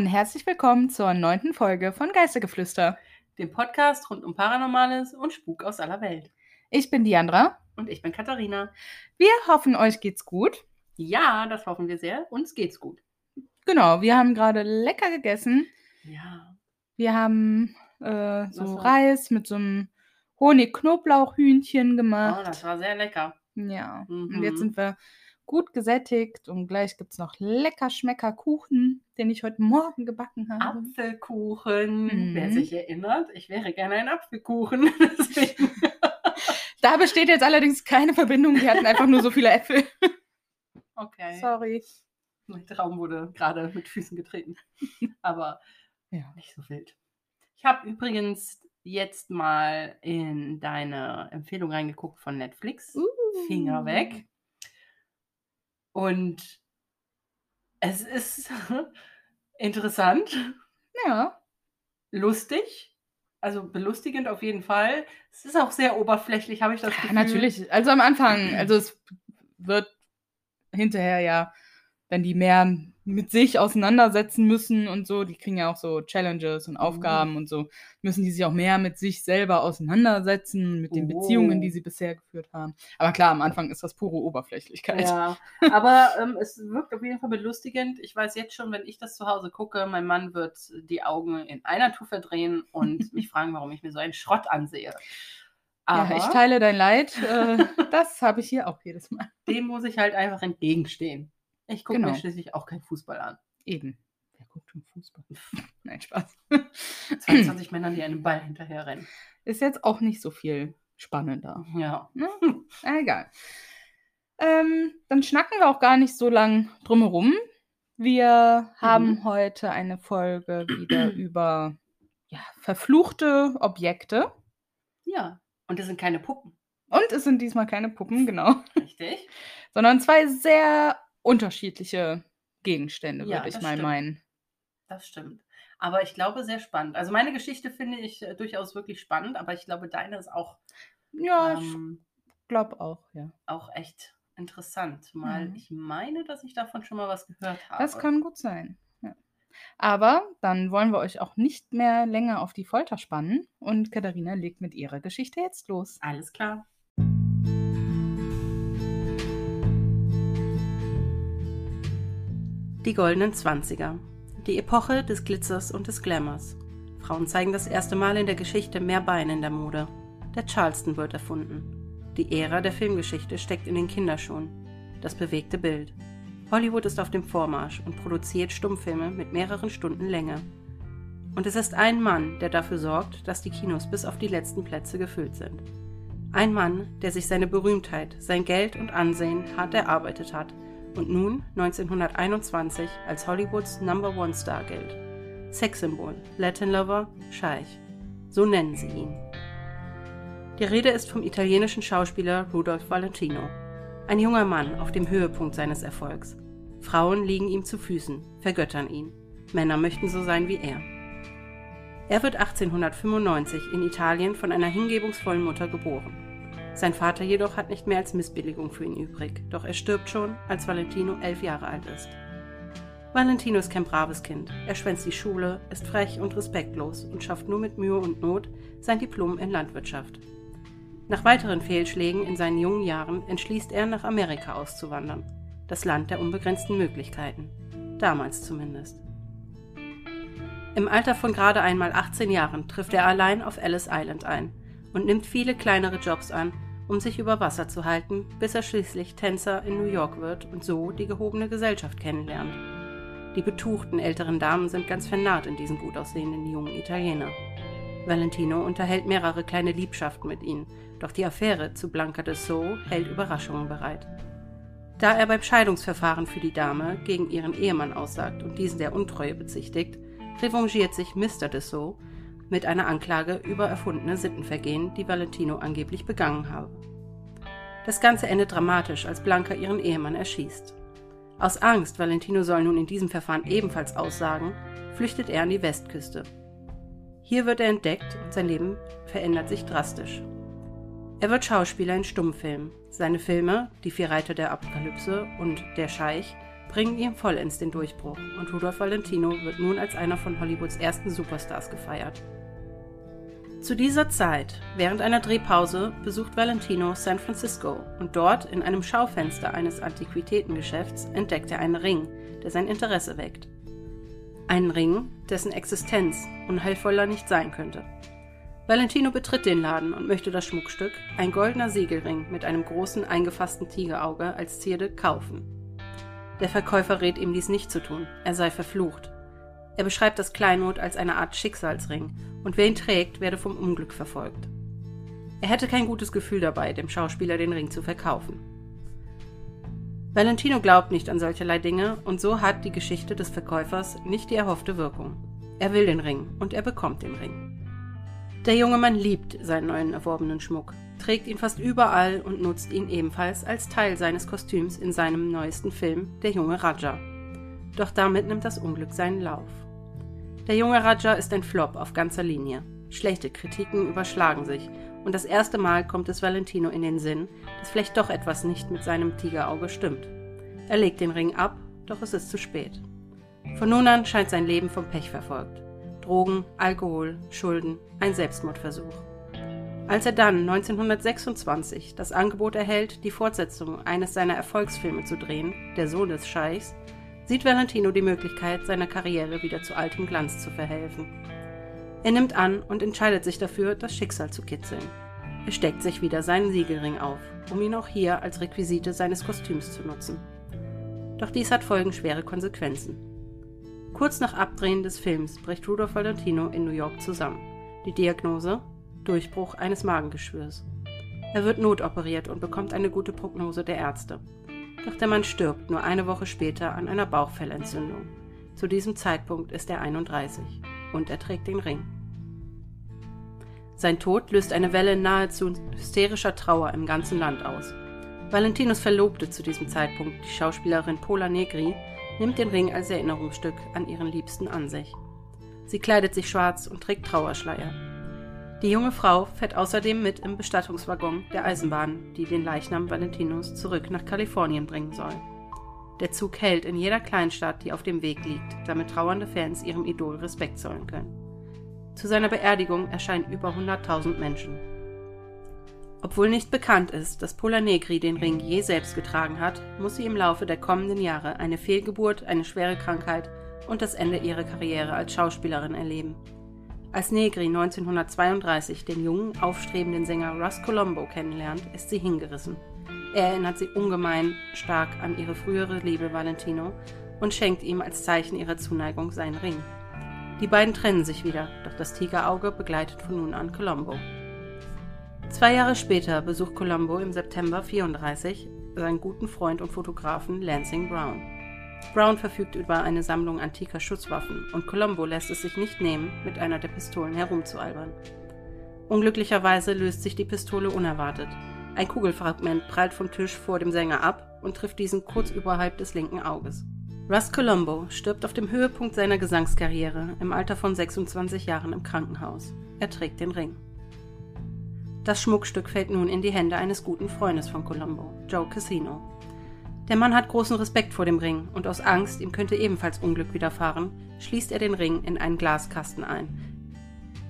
Und herzlich willkommen zur neunten Folge von Geistergeflüster. dem Podcast rund um Paranormales und Spuk aus aller Welt. Ich bin Diandra. Und ich bin Katharina. Wir hoffen, euch geht's gut. Ja, das hoffen wir sehr. Uns geht's gut. Genau, wir haben gerade lecker gegessen. Ja. Wir haben äh, so Was war- Reis mit so einem Honig-Knoblauch-Hühnchen Oh, gemacht. das war sehr lecker. ja, und Mhm. jetzt sind wir gut gesättigt und gleich gibt's noch lecker Schmecker Kuchen, den ich heute Morgen gebacken habe. Apfelkuchen. Mhm. Wer sich erinnert, ich wäre gerne ein Apfelkuchen. Da besteht jetzt allerdings keine Verbindung. Wir hatten einfach nur so viele Äpfel. Okay. Sorry. Mein Traum wurde gerade mit Füßen getreten. Aber Ja. nicht so wild. Ich habe übrigens jetzt mal in deine Empfehlung reingeguckt von Netflix. Finger weg. Und es ist interessant, Ja. lustig, also belustigend auf jeden Fall. Es ist auch sehr oberflächlich, habe ich das Ja, Gefühl. natürlich. Also am Anfang, also es wird hinterher ja, wenn die mehr mit sich auseinandersetzen müssen und so, die kriegen ja auch so Challenges und Aufgaben und so, müssen die sich auch mehr mit sich selber auseinandersetzen, mit den Beziehungen, die Oh. sie bisher geführt haben. Aber klar, am Anfang ist das pure Oberflächlichkeit. Ja, aber ähm, es wirkt auf jeden Fall belustigend. Ich weiß jetzt schon, wenn ich das zu Hause gucke, mein Mann wird die Augen in einer Tour verdrehen und mich fragen, warum ich mir so einen Schrott ansehe. Aber Ja, ich teile dein Leid. Äh, das habe ich hier auch jedes Mal. dem muss ich halt einfach entgegenstehen. Ich gucke Genau. mir schließlich auch keinen Fußball an. Eben. Wer guckt schon Fußball? Nein, Spaß. 22 Männern, die einem Ball hinterherrennen. Ist jetzt auch nicht so viel spannender. Ja. Ne? Ah, Egal. Ähm, dann schnacken wir auch gar nicht so lang drumherum. Wir haben Mhm. heute eine Folge wieder über ja, verfluchte Objekte. Ja. Und das sind keine Puppen. Und es sind diesmal keine Puppen, genau, Richtig? sondern zwei sehr unterschiedliche Gegenstände, Ja, würde ich mal stimmt. meinen. Das stimmt. Aber ich glaube, sehr spannend. Also meine Geschichte finde ich äh, durchaus wirklich spannend, aber ich glaube, deine ist auch, Ja, ähm, ich glaube auch, ja. auch echt interessant. Mal, Mhm. ich meine, dass ich davon schon mal was gehört habe. Das kann gut sein. Ja. Aber dann wollen wir euch auch nicht mehr länger auf die Folter spannen und Katharina legt mit ihrer Geschichte jetzt los. Alles klar. Die goldenen Zwanziger. Die Epoche des Glitzers und des Glamours. Frauen zeigen das erste Mal in der Geschichte mehr Beine in der Mode. Der Charleston wird erfunden. Die Ära der Filmgeschichte steckt in den Kinderschuhen. Das bewegte Bild. Hollywood ist auf dem Vormarsch und produziert Stummfilme mit mehreren Stunden Länge. Und es ist ein Mann, der dafür sorgt, dass die Kinos bis auf die letzten Plätze gefüllt sind. Ein Mann, der sich seine Berühmtheit, sein Geld und Ansehen hart erarbeitet hat und nun 1921 als Hollywoods Number One Star gilt. Sexsymbol, Latin Lover, Scheich. So nennen sie ihn. Die Rede ist vom italienischen Schauspieler Rudolph Valentino. Ein junger Mann auf dem Höhepunkt seines Erfolgs. Frauen liegen ihm zu Füßen, vergöttern ihn. Männer möchten so sein wie er. Er wird 1895 in Italien von einer hingebungsvollen Mutter geboren. Sein Vater jedoch hat nicht mehr als Missbilligung für ihn übrig, doch er stirbt schon, als Valentino elf Jahre alt ist. Valentino ist kein braves Kind. Er schwänzt die Schule, ist frech und respektlos und schafft nur mit Mühe und Not sein Diplom in Landwirtschaft. Nach weiteren Fehlschlägen in seinen jungen Jahren entschließt er, nach Amerika auszuwandern. Das Land der unbegrenzten Möglichkeiten. Damals zumindest. Im Alter von gerade einmal 18 Jahren trifft er allein auf Ellis Island ein und nimmt viele kleinere Jobs an, um sich über Wasser zu halten, bis er schließlich Tänzer in New York wird und so die gehobene Gesellschaft kennenlernt. Die betuchten älteren Damen sind ganz vernarrt in diesen gut aussehenden jungen Italiener. Valentino unterhält mehrere kleine Liebschaften mit ihnen, doch die Affäre zu Blanca de Sceaux hält Überraschungen bereit. Da er beim Scheidungsverfahren für die Dame gegen ihren Ehemann aussagt und diesen der Untreue bezichtigt, revanchiert sich Mr. de Sceaux mit einer Anklage über erfundene Sittenvergehen, die Valentino angeblich begangen habe. Das Ganze endet dramatisch, als Blanca ihren Ehemann erschießt. Aus Angst, Valentino soll nun in diesem Verfahren ebenfalls aussagen, flüchtet er an die Westküste. Hier wird er entdeckt und sein Leben verändert sich drastisch. Er wird Schauspieler in Stummfilmen. Seine Filme, Die vier Reiter der Apokalypse und Der Scheich, bringen ihm vollends den Durchbruch und Rudolph Valentino wird nun als einer von Hollywoods ersten Superstars gefeiert. Zu dieser Zeit, während einer Drehpause, besucht Valentino San Francisco und dort in einem Schaufenster eines Antiquitätengeschäfts entdeckt er einen Ring, der sein Interesse weckt. Einen Ring, dessen Existenz unheilvoller nicht sein könnte. Valentino betritt den Laden und möchte das Schmuckstück, ein goldener Siegelring mit einem großen eingefassten Tigerauge als Zierde, kaufen. Der Verkäufer rät ihm dies nicht zu tun, er sei verflucht. Er beschreibt das Kleinod als eine Art Schicksalsring und wer ihn trägt, werde vom Unglück verfolgt. Er hätte kein gutes Gefühl dabei, dem Schauspieler den Ring zu verkaufen. Valentino glaubt nicht an solcherlei Dinge und so hat die Geschichte des Verkäufers nicht die erhoffte Wirkung. Er will den Ring und er bekommt den Ring. Der junge Mann liebt seinen neuen erworbenen Schmuck, trägt ihn fast überall und nutzt ihn ebenfalls als Teil seines Kostüms in seinem neuesten Film Der junge Raja. Doch damit nimmt das Unglück seinen Lauf. Der junge Raja ist ein Flop auf ganzer Linie. Schlechte Kritiken überschlagen sich und das erste Mal kommt es Valentino in den Sinn, dass vielleicht doch etwas nicht mit seinem Tigerauge stimmt. Er legt den Ring ab, doch es ist zu spät. Von nun an scheint sein Leben vom Pech verfolgt. Drogen, Alkohol, Schulden, ein Selbstmordversuch. Als er dann 1926 das Angebot erhält, die Fortsetzung eines seiner Erfolgsfilme zu drehen, Der Sohn des Scheichs, sieht Valentino die Möglichkeit, seiner Karriere wieder zu altem Glanz zu verhelfen. Er nimmt an und entscheidet sich dafür, das Schicksal zu kitzeln. Er steckt sich wieder seinen Siegelring auf, um ihn auch hier als Requisite seines Kostüms zu nutzen. Doch dies hat folgenschwere Konsequenzen. Kurz nach Abdrehen des Films bricht Rudolph Valentino in New York zusammen. Die Diagnose? Durchbruch eines Magengeschwürs. Er wird notoperiert und bekommt eine gute Prognose der Ärzte. Doch der Mann stirbt nur eine Woche später an einer Bauchfellentzündung. Zu diesem Zeitpunkt ist er 31 und er trägt den Ring. Sein Tod löst eine Welle nahezu hysterischer Trauer im ganzen Land aus. Valentinos Verlobte zu diesem Zeitpunkt, die Schauspielerin Pola Negri, nimmt den Ring als Erinnerungsstück an ihren Liebsten an sich. Sie kleidet sich schwarz und trägt Trauerschleier. Die junge Frau fährt außerdem mit im Bestattungswaggon der Eisenbahn, die den Leichnam Valentinos zurück nach Kalifornien bringen soll. Der Zug hält in jeder Kleinstadt, die auf dem Weg liegt, damit trauernde Fans ihrem Idol Respekt zollen können. Zu seiner Beerdigung erscheinen über 100.000 Menschen. Obwohl nicht bekannt ist, dass Pola Negri den Ring je selbst getragen hat, muss sie im Laufe der kommenden Jahre eine Fehlgeburt, eine schwere Krankheit und das Ende ihrer Karriere als Schauspielerin erleben. Als Negri 1932 den jungen, aufstrebenden Sänger Russ Colombo kennenlernt, ist sie hingerissen. Er erinnert sie ungemein stark an ihre frühere Liebe Valentino und schenkt ihm als Zeichen ihrer Zuneigung seinen Ring. Die beiden trennen sich wieder, doch das Tigerauge begleitet von nun an Colombo. Zwei Jahre später besucht Colombo im September 34 seinen guten Freund und Fotografen Lansing Brown. Brown verfügt über eine Sammlung antiker Schusswaffen und Colombo lässt es sich nicht nehmen, mit einer der Pistolen herumzualbern. Unglücklicherweise löst sich die Pistole unerwartet. Ein Kugelfragment prallt vom Tisch vor dem Sänger ab und trifft diesen kurz überhalb des linken Auges. Russ Colombo stirbt auf dem Höhepunkt seiner Gesangskarriere im Alter von 26 Jahren im Krankenhaus. Er trägt den Ring. Das Schmuckstück fällt nun in die Hände eines guten Freundes von Colombo, Joe Casino. Der Mann hat großen Respekt vor dem Ring und aus Angst, ihm könnte ebenfalls Unglück widerfahren, schließt er den Ring in einen Glaskasten ein.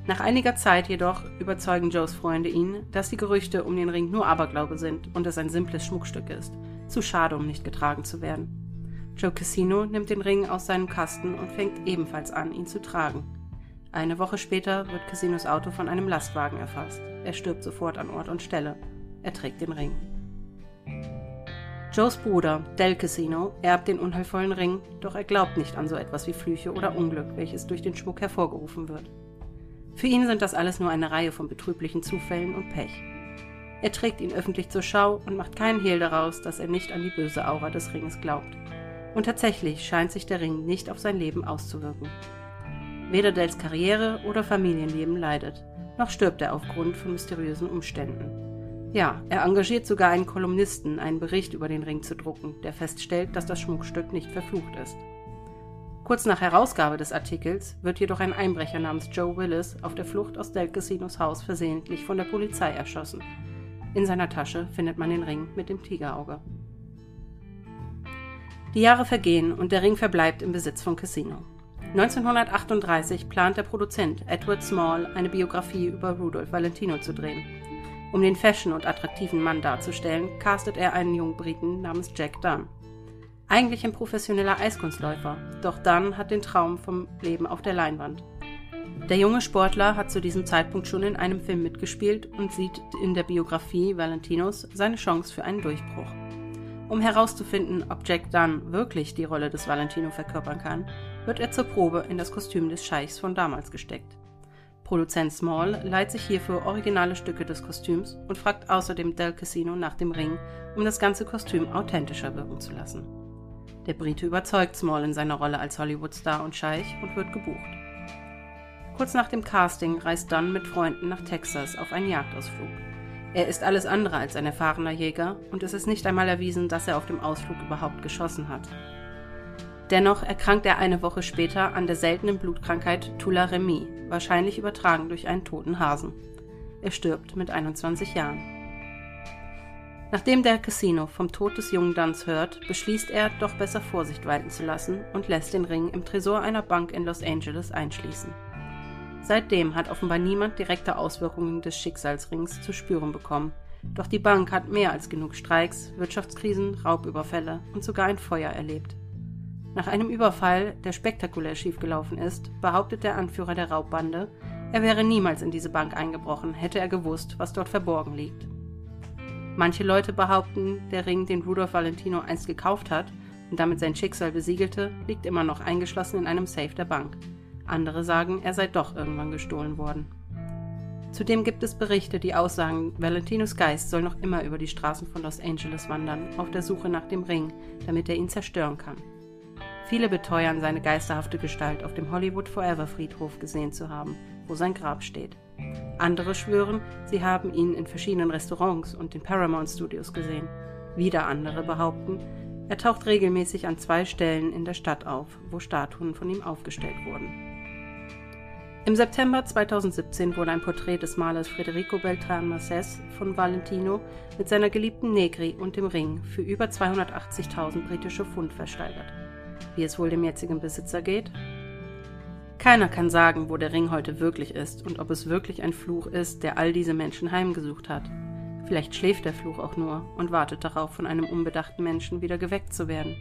Nach einiger Zeit jedoch überzeugen Joes Freunde ihn, dass die Gerüchte um den Ring nur Aberglaube sind und es ein simples Schmuckstück ist. Zu schade, um nicht getragen zu werden. Joe Casino nimmt den Ring aus seinem Kasten und fängt ebenfalls an, ihn zu tragen. Eine Woche später wird Casinos Auto von einem Lastwagen erfasst. Er stirbt sofort an Ort und Stelle. Er trägt den Ring. Joes Bruder, Del Casino, erbt den unheilvollen Ring, doch er glaubt nicht an so etwas wie Flüche oder Unglück, welches durch den Schmuck hervorgerufen wird. Für ihn sind das alles nur eine Reihe von betrüblichen Zufällen und Pech. Er trägt ihn öffentlich zur Schau und macht keinen Hehl daraus, dass er nicht an die böse Aura des Ringes glaubt. Und tatsächlich scheint sich der Ring nicht auf sein Leben auszuwirken. Weder Dels Karriere oder Familienleben leidet, noch stirbt er aufgrund von mysteriösen Umständen. Ja, er engagiert sogar einen Kolumnisten, einen Bericht über den Ring zu drucken, der feststellt, dass das Schmuckstück nicht verflucht ist. Kurz nach Herausgabe des Artikels wird jedoch ein Einbrecher namens Joe Willis auf der Flucht aus Del Casinos Haus versehentlich von der Polizei erschossen. In seiner Tasche findet man den Ring mit dem Tigerauge. Die Jahre vergehen und der Ring verbleibt im Besitz von Casino. 1938 plant der Produzent Edward Small eine Biografie über Rudolph Valentino zu drehen. Um den Fashion und attraktiven Mann darzustellen, castet er einen jungen Briten namens Jack Dunn. Eigentlich ein professioneller Eiskunstläufer, doch Dunn hat den Traum vom Leben auf der Leinwand. Der junge Sportler hat zu diesem Zeitpunkt schon in einem Film mitgespielt und sieht in der Biografie Valentinos seine Chance für einen Durchbruch. Um herauszufinden, ob Jack Dunn wirklich die Rolle des Valentino verkörpern kann, wird er zur Probe in das Kostüm des Scheichs von damals gesteckt. Produzent Small leiht sich hierfür originale Stücke des Kostüms und fragt außerdem Del Casino nach dem Ring, um das ganze Kostüm authentischer wirken zu lassen. Der Brite überzeugt Small in seiner Rolle als Hollywood-Star und Scheich und wird gebucht. Kurz nach dem Casting reist Dunn mit Freunden nach Texas auf einen Jagdausflug. Er ist alles andere als ein erfahrener Jäger und es ist nicht einmal erwiesen, dass er auf dem Ausflug überhaupt geschossen hat. Dennoch erkrankt er eine Woche später an der seltenen Blutkrankheit Tularemie, wahrscheinlich übertragen durch einen toten Hasen. Er stirbt mit 21 Jahren. Nachdem der Casino vom Tod des jungen Duns hört, beschließt er, doch besser Vorsicht walten zu lassen und lässt den Ring im Tresor einer Bank in Los Angeles einschließen. Seitdem hat offenbar niemand direkte Auswirkungen des Schicksalsrings zu spüren bekommen. Doch die Bank hat mehr als genug Streiks, Wirtschaftskrisen, Raubüberfälle und sogar ein Feuer erlebt. Nach einem Überfall, der spektakulär schiefgelaufen ist, behauptet der Anführer der Raubbande, er wäre niemals in diese Bank eingebrochen, hätte er gewusst, was dort verborgen liegt. Manche Leute behaupten, der Ring, den Rudolf Valentino einst gekauft hat und damit sein Schicksal besiegelte, liegt immer noch eingeschlossen in einem Safe der Bank. Andere sagen, er sei doch irgendwann gestohlen worden. Zudem gibt es Berichte, die aussagen, Valentinos Geist soll noch immer über die Straßen von Los Angeles wandern, auf der Suche nach dem Ring, damit er ihn zerstören kann. Viele beteuern, seine geisterhafte Gestalt auf dem Hollywood Forever Friedhof gesehen zu haben, wo sein Grab steht. Andere schwören, sie haben ihn in verschiedenen Restaurants und den Paramount Studios gesehen. Wieder andere behaupten, er taucht regelmäßig an zwei Stellen in der Stadt auf, wo Statuen von ihm aufgestellt wurden. Im September 2017 wurde ein Porträt des Malers Federico Beltran Masses von Valentino mit seiner geliebten Negri und dem Ring für über 280.000 britische Pfund versteigert. Wie es wohl dem jetzigen Besitzer geht? Keiner kann sagen, wo der Ring heute wirklich ist und ob es wirklich ein Fluch ist, der all diese Menschen heimgesucht hat. Vielleicht schläft der Fluch auch nur und wartet darauf, von einem unbedachten Menschen wieder geweckt zu werden.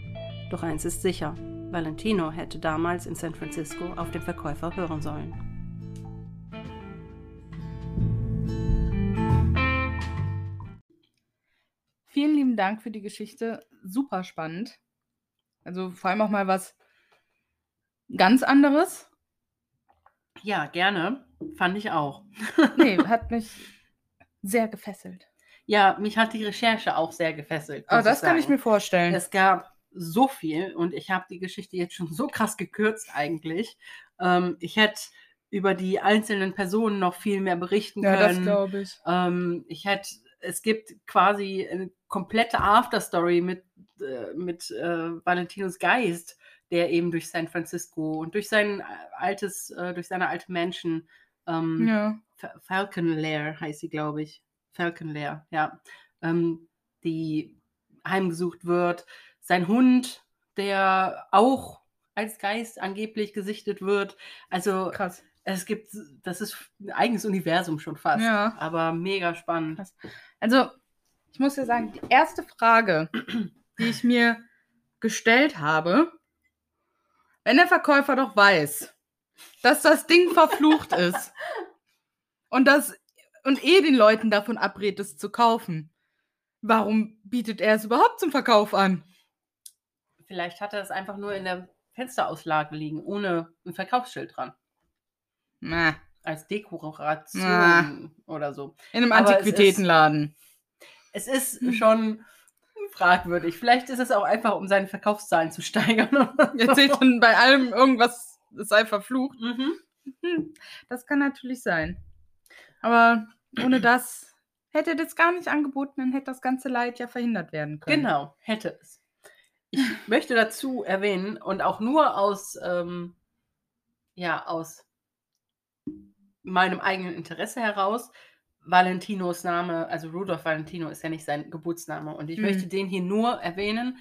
Doch eins ist sicher, Valentino hätte damals in San Francisco auf den Verkäufer hören sollen. Vielen lieben Dank für die Geschichte. Super spannend. Also vor allem auch mal was ganz anderes. Ja, gerne. Fand ich auch. nee, hat mich sehr gefesselt. Ja, mich hat die Recherche auch sehr gefesselt. Aber das ich kann ich mir vorstellen. Es gab so viel und ich habe die Geschichte jetzt schon so krass gekürzt eigentlich. Ähm, ich hätte über die einzelnen Personen noch viel mehr berichten können. Ja, das glaube ich. Ähm, ich hätte, es gibt quasi eine komplette Afterstory mit, äh, mit äh, Valentinos Geist, der eben durch San Francisco und durch sein altes, äh, durch seine alte Menschen, ähm, ja. Falcon Lair heißt sie, glaube ich. Falcon Lair, ja. Ähm, die heimgesucht wird. Sein Hund, der auch als Geist angeblich gesichtet wird. Also krass. Es gibt, das ist ein eigenes Universum schon fast. Ja. Aber mega spannend. Krass. Also ich muss ja sagen, die erste Frage, die ich mir gestellt habe, wenn der Verkäufer doch weiß, dass das Ding verflucht ist und das und eh den Leuten davon abrät, es zu kaufen, warum bietet er es überhaupt zum Verkauf an? Vielleicht hat er es einfach nur in der Fensterauslage liegen, ohne ein Verkaufsschild dran. Na. Als Dekoration Na. oder so. In einem Antiquitätenladen es ist mhm. schon fragwürdig. Vielleicht ist es auch einfach, um seine Verkaufszahlen zu steigern. Erzählt dann bei allem irgendwas, es sei verflucht. Mhm. Hm, das kann natürlich sein. Aber ohne das hätte er das gar nicht angeboten, dann hätte das ganze Leid ja verhindert werden können. Genau, hätte es. Ich möchte dazu erwähnen und auch nur aus, ähm, ja, aus meinem eigenen Interesse heraus, Valentinos Name, also Rudolf Valentino ist ja nicht sein Geburtsname. Und ich mhm. möchte den hier nur erwähnen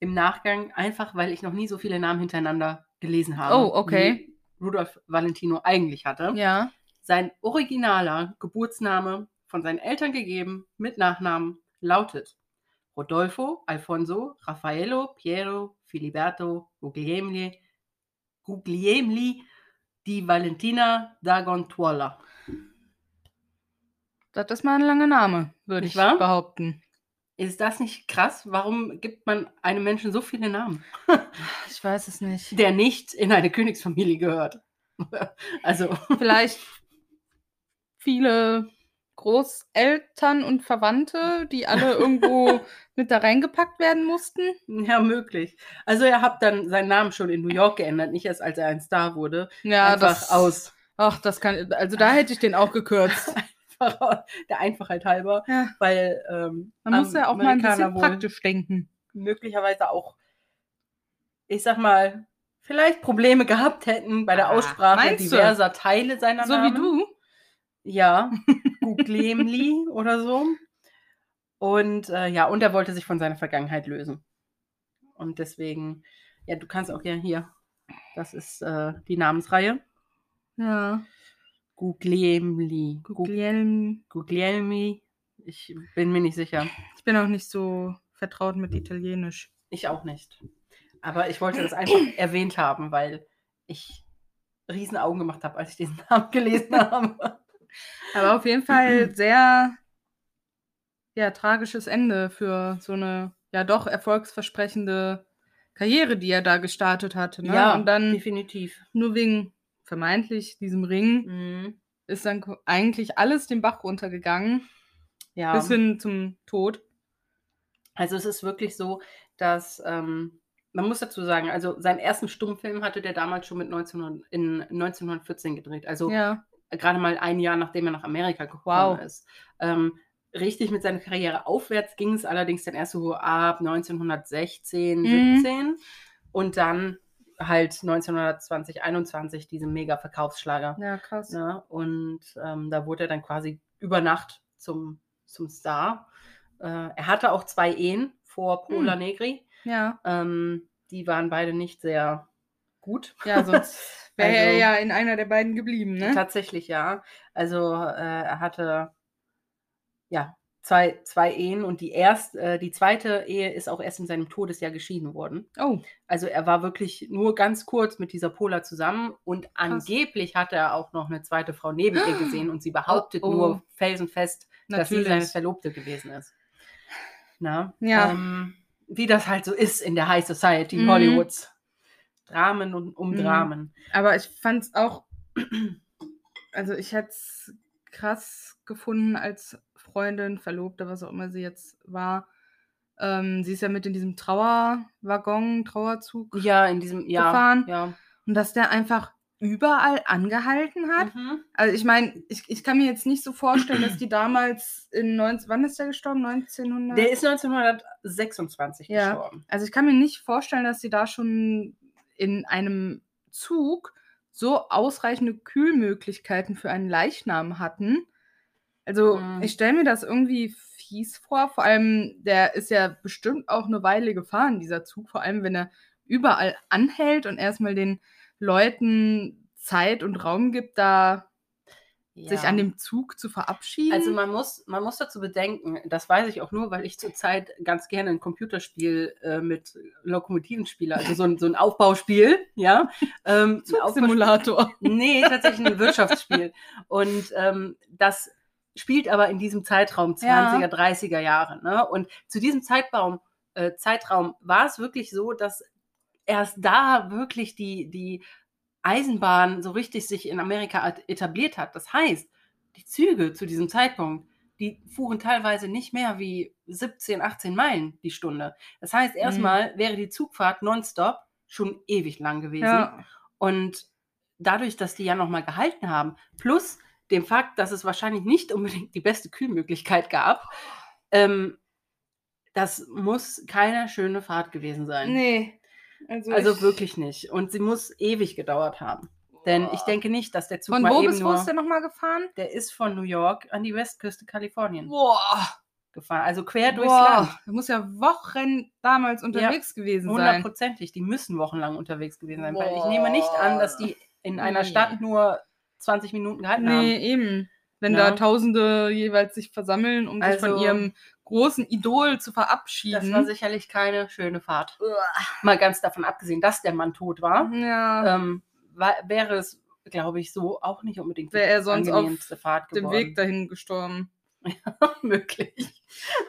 im Nachgang, einfach weil ich noch nie so viele Namen hintereinander gelesen habe. Oh, okay. Wie Rudolf Valentino eigentlich hatte. Ja. Sein originaler Geburtsname von seinen Eltern gegeben mit Nachnamen lautet Rodolfo Alfonso Raffaello Piero Filiberto Guglielmi, Guglielmi di Valentina d'Agontuola. Das ist mal ein langer Name, würde ich wahr? behaupten. Ist das nicht krass? Warum gibt man einem Menschen so viele Namen, Ich weiß es nicht. der nicht in eine Königsfamilie gehört? also, Vielleicht viele Großeltern und Verwandte, die alle irgendwo mit da reingepackt werden mussten. ja, möglich. Also, er hat dann seinen Namen schon in New York geändert, nicht erst als er ein Star wurde. Ja, einfach das aus. Ach, das kann. Also da hätte ich den auch gekürzt. der Einfachheit halber, Ja. weil ähm, Man muss ja auch mal ein bisschen praktisch denken. möglicherweise auch, ich sag mal, vielleicht Probleme gehabt hätten bei der Ah, Aussprache meinst du? diverser Teile seiner So Namen. wie du. Ja, Guglemli oder so. Und äh, ja, und er wollte sich von seiner Vergangenheit lösen. Und deswegen, ja, du kannst auch gerne hier. Das ist äh, die Namensreihe. Ja. Guglemli. Gu- Guglielmi. Guglielmi. Ich bin mir nicht sicher. Ich bin auch nicht so vertraut mit Italienisch. Ich auch nicht. Aber ich wollte das einfach erwähnt haben, weil ich riesen Augen gemacht habe, als ich diesen Namen gelesen habe. Aber auf jeden Fall sehr ja, tragisches Ende für so eine ja doch erfolgsversprechende Karriere, die er da gestartet hatte. Ne? und dann definitiv. nur wegen vermeintlich diesem Ring Mhm. ist dann eigentlich alles den Bach runtergegangen, Ja. bis hin zum Tod. Also es ist wirklich so, dass ähm, man muss dazu sagen, also seinen ersten Stummfilm hatte der damals schon mit 1900, in 1914 gedreht. Also Ja, gerade mal ein Jahr, nachdem er nach Amerika gekommen Wow. ist. Ähm, richtig mit seiner Karriere aufwärts ging es allerdings dann erst so ab 1916, Mhm. 17 und dann halt 1920, 21 diese mega Verkaufsschlager. ja, krass. Ne? Und ähm, da wurde er dann quasi über Nacht zum, zum Star. Äh, er hatte auch zwei Ehen vor Pola Hm. Negri. Ja, Ähm, die waren beide nicht sehr gut. ja sonst wäre er Also- ja in einer der beiden geblieben, ne? Tatsächlich ja. Also äh, er hatte ja zwei, zwei Ehen und die erst, äh, die zweite Ehe ist auch erst in seinem Todesjahr geschieden worden. Oh, Also er war wirklich nur ganz kurz mit dieser Pola zusammen und angeblich hatte er auch noch eine zweite Frau neben ihr gesehen und sie behauptet Oh, oh. nur felsenfest, dass sie seine natürlich. Verlobte gewesen ist. Na? Ja. Ähm, wie das halt so ist in der High Society Mhm. Hollywoods. Dramen und um Mhm. Dramen. Aber ich fand es auch, also ich hätte es krass gefunden als Freundin, Verlobte, was auch immer sie jetzt war. Ähm, sie ist ja mit in diesem Trauerwaggon, Trauerzug Ja, in diesem ja, Gefahren. Ja. und dass der einfach überall angehalten hat. Mhm. Also ich meine, ich, ich kann mir jetzt nicht so vorstellen, dass die damals in 19, wann ist der gestorben? 1900? Der ist 1926 Ja. gestorben. Also ich kann mir nicht vorstellen, dass sie da schon in einem Zug so ausreichende Kühlmöglichkeiten für einen Leichnam hatten. Also Mhm. ich stelle mir das irgendwie fies vor. Vor allem, der ist ja bestimmt auch eine Weile gefahren, dieser Zug. Vor allem, wenn er überall anhält und erstmal den Leuten Zeit und Raum gibt, da sich Ja. an dem Zug zu verabschieden. Also man muss, man muss dazu bedenken, das weiß ich auch nur, weil ich zurzeit ganz gerne ein Computerspiel äh, mit Lokomotiven spiele, also so ein, so ein Aufbauspiel, ja. Ähm, Zugsimulator. Nee, tatsächlich ein Wirtschaftsspiel. Und ähm, das spielt aber in diesem Zeitraum 20er, 30er Jahre. Ne? Und zu diesem Zeitraum, äh, Zeitraum war es wirklich so, dass erst da wirklich die, die Eisenbahn so richtig sich in Amerika etabliert hat. Das heißt, die Züge zu diesem Zeitpunkt, die fuhren teilweise nicht mehr wie 17, 18 Meilen die Stunde. Das heißt, erstmal wäre die Zugfahrt nonstop schon ewig lang gewesen. Ja. Und dadurch, dass die ja nochmal gehalten haben, plus dem Fakt, dass es wahrscheinlich nicht unbedingt die beste Kühlmöglichkeit gab, ähm, das muss keine schöne Fahrt gewesen sein. Nee. Also, Also ich- wirklich nicht. Und sie muss ewig gedauert haben. Denn ich Boah. denke nicht, dass der Zug Von mal wo eben bis wo ist der nochmal gefahren? Der ist von New York an die Westküste Kalifornien. Boah. gefahren. Also quer durchs Boah, Land. da muss ja Wochen damals unterwegs gewesen sein. Hundertprozentig. Die müssen wochenlang unterwegs gewesen sein. Weil ich Boah. nehme nicht an, dass die in einer Nee. Stadt nur 20 Minuten gehalten haben. Nee, eben. Wenn Ja. da Tausende jeweils sich versammeln, um sich von Also- ihrem großen Idol zu verabschieden. Das war sicherlich keine schöne Fahrt. Mal ganz davon abgesehen, dass der Mann tot war, ja, ähm, war wäre es, glaube ich, so auch nicht unbedingt Wäre er sonst auf angenehmste Fahrt dem geworden. Weg dahin gestorben. möglich.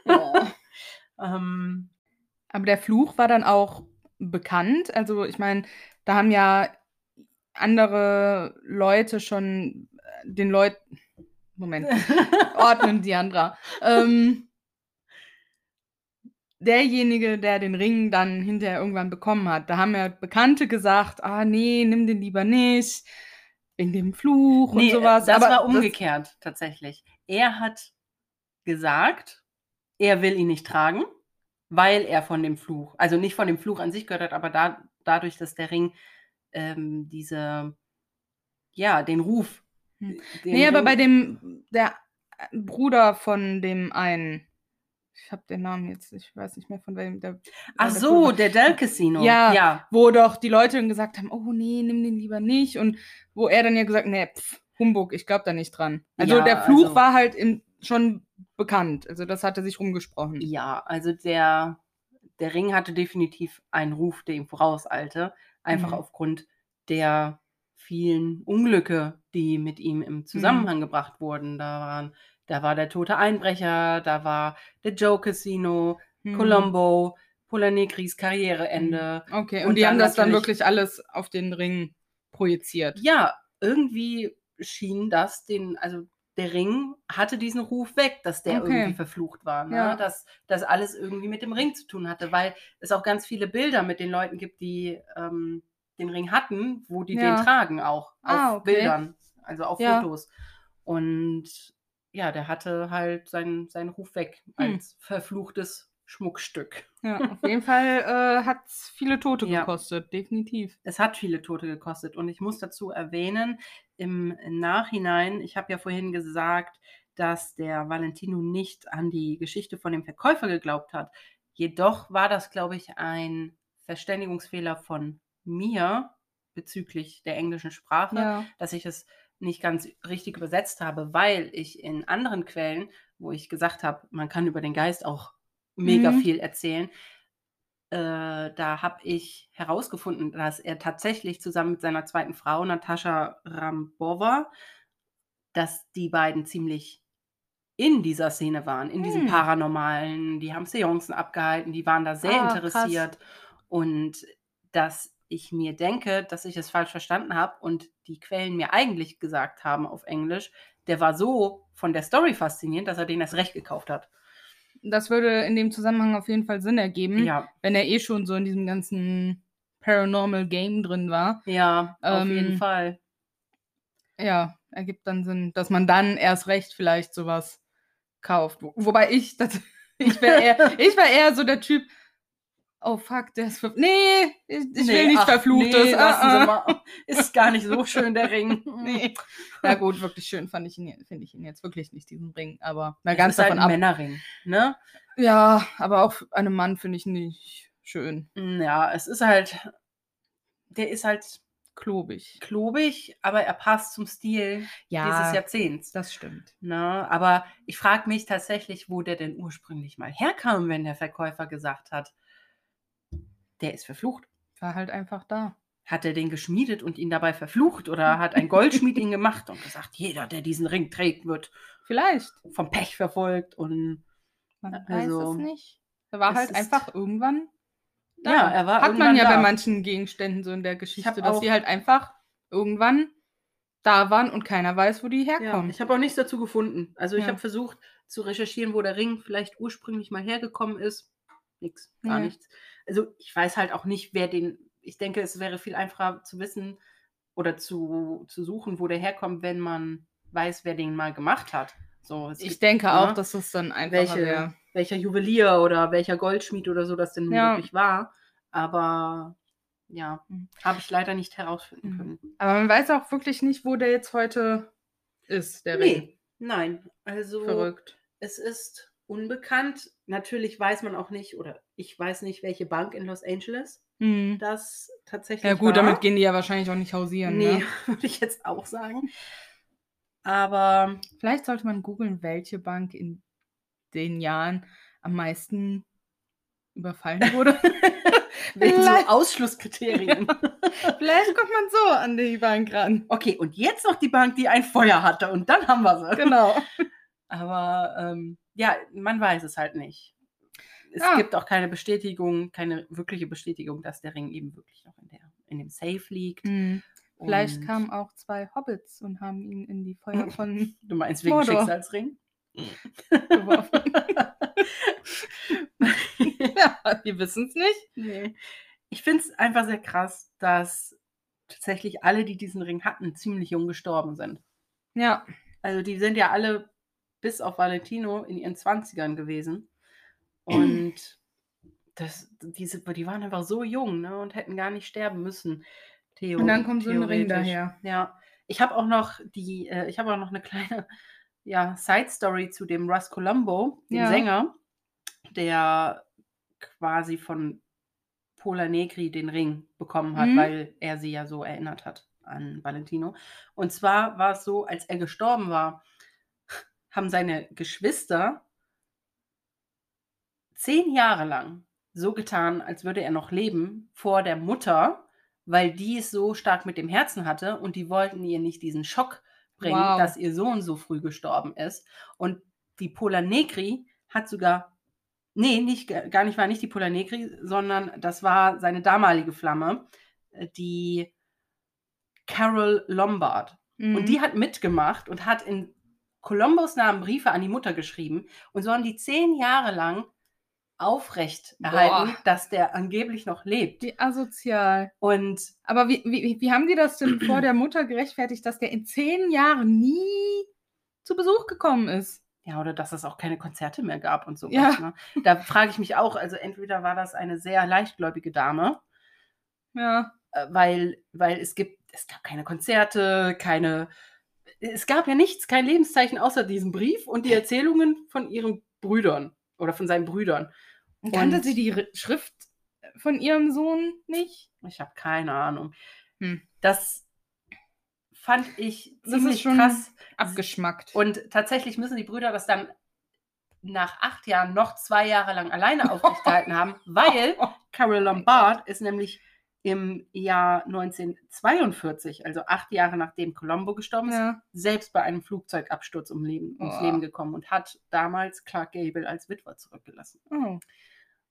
Ähm, Aber der Fluch war dann auch bekannt. Also ich meine, da haben ja andere Leute schon äh, den Leuten. Moment, ordnen Diandra. Ähm, derjenige, der den Ring dann hinterher irgendwann bekommen hat, da haben ja Bekannte gesagt, ah nee, nimm den lieber nicht, wegen dem Fluch nee, und sowas. das Aber war umgekehrt tatsächlich. Er hat gesagt, er will ihn nicht tragen, weil er von dem Fluch, also nicht von dem Fluch an sich gehört hat, aber da, dadurch, dass der Ring ähm, diese, ja, den Ruf. Hm. den Nee, aber Ring- bei dem, der Bruder von dem einen, ich habe den Namen jetzt, ich weiß nicht mehr von wem. Der, Ach der so, Bruder- der Del Casino. Ja. ja. Wo doch die Leute dann gesagt haben, oh nee, nimm den lieber nicht. Und wo er dann ja gesagt, nee, pff, Humbug, ich glaube da nicht dran. Also Ja, der Fluch also- war halt in, schon bekannt. Also das hatte sich rumgesprochen. Ja, also der, der Ring hatte definitiv einen Ruf, der ihm vorauseilte. Einfach Mhm. aufgrund der vielen Unglücke, die mit ihm im Zusammenhang gebracht wurden. Da waren, da war der tote Einbrecher, da war der Joe Casino, Hm. Colombo, Pola Negris Karriereende. Okay, und, Und die haben das dann wirklich alles auf den Ring projiziert. Ja, irgendwie schien das den, also der Ring hatte diesen Ruf weg, dass der Okay. irgendwie verflucht war. Ne? Ja. Dass das alles irgendwie mit dem Ring zu tun hatte, weil es auch ganz viele Bilder mit den Leuten gibt, die ähm, den Ring hatten, wo die Ja. den tragen auch auf Ah, okay. Bildern, also auf Ja. Fotos. Und ja, der hatte halt seinen, seinen Ruf weg Hm. als verfluchtes Schmuckstück. Ja, auf jeden Fall äh, hat es viele Tote Ja. gekostet, definitiv. Es hat viele Tote gekostet. Und ich muss dazu erwähnen, im Nachhinein, ich habe ja vorhin gesagt, dass der Valentino nicht an die Geschichte von dem Verkäufer geglaubt hat. Jedoch war das, glaube ich, ein Verständigungsfehler von mir bezüglich der englischen Sprache, Ja. dass ich es nicht ganz richtig übersetzt habe, weil ich in anderen Quellen, wo ich gesagt habe, man kann über den Geist auch mega Mhm. viel erzählen, äh, da habe ich herausgefunden, dass er tatsächlich zusammen mit seiner zweiten Frau, Natascha Rambova, dass die beiden ziemlich in dieser Szene waren, in diesem Hm. Paranormalen. Die haben Seancen abgehalten, die waren da sehr Ah, krass. interessiert. Und dass ich mir denke, dass ich es falsch verstanden habe und die Quellen mir eigentlich gesagt haben auf Englisch, der war so von der Story faszinierend, dass er den erst recht gekauft hat. Das würde in dem Zusammenhang auf jeden Fall Sinn ergeben, Ja, wenn er eh schon so in diesem ganzen Paranormal Game drin war. ja, auf jeden Ähm, Fall. Ja, ergibt dann Sinn, dass man dann erst recht vielleicht sowas kauft. Wo, wobei ich, das, ich wäre eher, ich wär eher so der Typ, oh fuck, der ist Nee, ich, ich will nichts ach, Verfluchtes. Nee, ah, ah. Ist gar nicht so schön, der Ring. Nee. Na gut, wirklich schön fand ich ihn, finde ich ihn jetzt wirklich nicht, diesen Ring. Aber mal Es ganz ist halt davon ein ab. Männerring, ne? Ja, aber auch für einen Mann finde ich nicht schön. Ja, es ist halt, der ist halt Klobig. klobig, aber er passt zum Stil dieses Jahrzehnts. das stimmt. Ne? Aber ich frage mich tatsächlich, wo der denn ursprünglich mal herkam, wenn der Verkäufer gesagt hat, der ist verflucht. War halt einfach da. Hat er den geschmiedet und ihn dabei verflucht oder hat ein Goldschmied ihn gemacht und gesagt, jeder, der diesen Ring trägt, wird Vielleicht. vom Pech verfolgt und Man Also, weiß es nicht. Er war halt einfach irgendwann. Da. Ja, er war Hat man ja bei da. manchen Gegenständen so in der Geschichte, dass die halt einfach irgendwann da waren und keiner weiß, wo die Ja, herkommen. ich habe auch nichts dazu gefunden. Also ich Ja. habe versucht zu recherchieren, wo der Ring vielleicht ursprünglich mal hergekommen ist. Nix, gar Nee. nichts. Also ich weiß halt auch nicht, wer den. Ich denke, es wäre viel einfacher zu wissen oder zu, zu suchen, wo der herkommt, wenn man weiß, wer den mal gemacht hat. So, ich gibt, denke ne, auch, dass es dann einfacher welche, wäre. welcher Juwelier oder welcher Goldschmied oder so das denn Ja. wirklich war. Aber ja, Mhm. habe ich leider nicht herausfinden Mhm. können. Aber man weiß auch wirklich nicht, wo der jetzt heute ist, der Ring. Nee, nein. Also Verrückt. es ist unbekannt. Natürlich weiß man auch nicht, oder ich weiß nicht, welche Bank in Los Angeles Hm. das tatsächlich Ja gut, war. damit gehen die ja wahrscheinlich auch nicht hausieren. Nee, Ne? würde ich jetzt auch sagen. Aber Vielleicht sollte man googeln, welche Bank in den Jahren am meisten überfallen wurde. welche so Vielleicht- Ausschlusskriterien. Vielleicht kommt man so an die Bank ran. okay, und jetzt noch die Bank, die ein Feuer hatte. Und dann haben wir sie. Genau. Aber ähm, ja, man weiß es halt nicht. Es Ja. gibt auch keine Bestätigung, keine wirkliche Bestätigung, dass der Ring eben wirklich noch in, der, in dem Safe liegt. Hm. Vielleicht kamen auch zwei Hobbits und haben ihn in die Feuer von Du meinst wegen Mordor. Schicksalsring? geworfen. ja, wir wissen es nicht. Nee. Ich finde es einfach sehr krass, dass tatsächlich alle, die diesen Ring hatten, ziemlich jung gestorben sind. Ja. Also die sind ja alle bis auf Valentino in ihren 20ern gewesen. Und das, diese, die waren einfach so jung ne, und hätten gar nicht sterben müssen. Theo, Und dann kommt so ein Ring daher. Ja. Ich habe auch noch die, äh, ich habe auch noch eine kleine ja, Side-Story zu dem Russ Colombo, dem Ja. Sänger, der quasi von Pola Negri den Ring bekommen hat, Mhm. weil er sie ja so erinnert hat an Valentino. Und zwar war es so, als er gestorben war, haben seine Geschwister zehn Jahre lang so getan, als würde er noch leben vor der Mutter, weil die es so stark mit dem Herzen hatte und die wollten ihr nicht diesen Schock bringen, Wow. dass ihr Sohn so früh gestorben ist. Und die Pola Negri hat sogar, nee, nicht, gar nicht war nicht die Pola Negri, sondern das war seine damalige Flamme, die Carol Lombard. Mhm. Und die hat mitgemacht und hat in Columbus Namen Briefe an die Mutter geschrieben. Und so haben die zehn Jahre lang aufrecht Boah. erhalten, dass der angeblich noch lebt. die asozial. Und Aber wie, wie, wie haben die das denn vor der Mutter gerechtfertigt, dass der in zehn Jahren nie zu Besuch gekommen ist? ja, oder dass es auch keine Konzerte mehr gab und so. Ja. Ne? Da frage ich mich auch, also entweder war das eine sehr leichtgläubige Dame, Ja. äh, weil, weil es gibt, es gab keine Konzerte, keine, es gab ja nichts, kein Lebenszeichen außer diesem Brief und die Erzählungen von ihren Brüdern oder von seinen Brüdern. Und kannte sie die Ri- Schrift von ihrem Sohn nicht? Ich habe keine Ahnung. Hm. Das fand ich Das ist ziemlich schon- krass. Abgeschmackt. Und tatsächlich müssen die Brüder das dann nach acht Jahren noch zwei Jahre lang alleine aufrechterhalten haben, weil Carol Lombard ist nämlich im Jahr 1942, also acht Jahre nachdem Colombo gestorben ist, ja. selbst bei einem Flugzeugabsturz um Leben, ums. Leben gekommen und hat damals Clark Gable als Witwer zurückgelassen. Oh.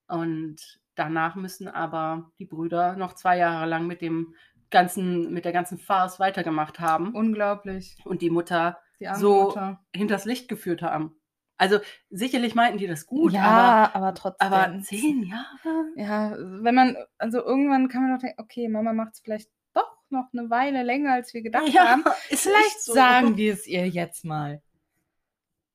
Und danach müssen aber die Brüder noch zwei Jahre lang mit dem ganzen, mit der ganzen Farce weitergemacht haben Unglaublich. und die Mutter Die So- Mutter. hinters Licht geführt haben. Also sicherlich meinten die das gut, ja, aber, aber, trotzdem. aber zehn Jahre? Ja, wenn man, also irgendwann kann man doch denken, okay, Mama macht es vielleicht doch noch eine Weile länger, als wir gedacht haben. ist Vielleicht so. sagen wir es ihr jetzt mal.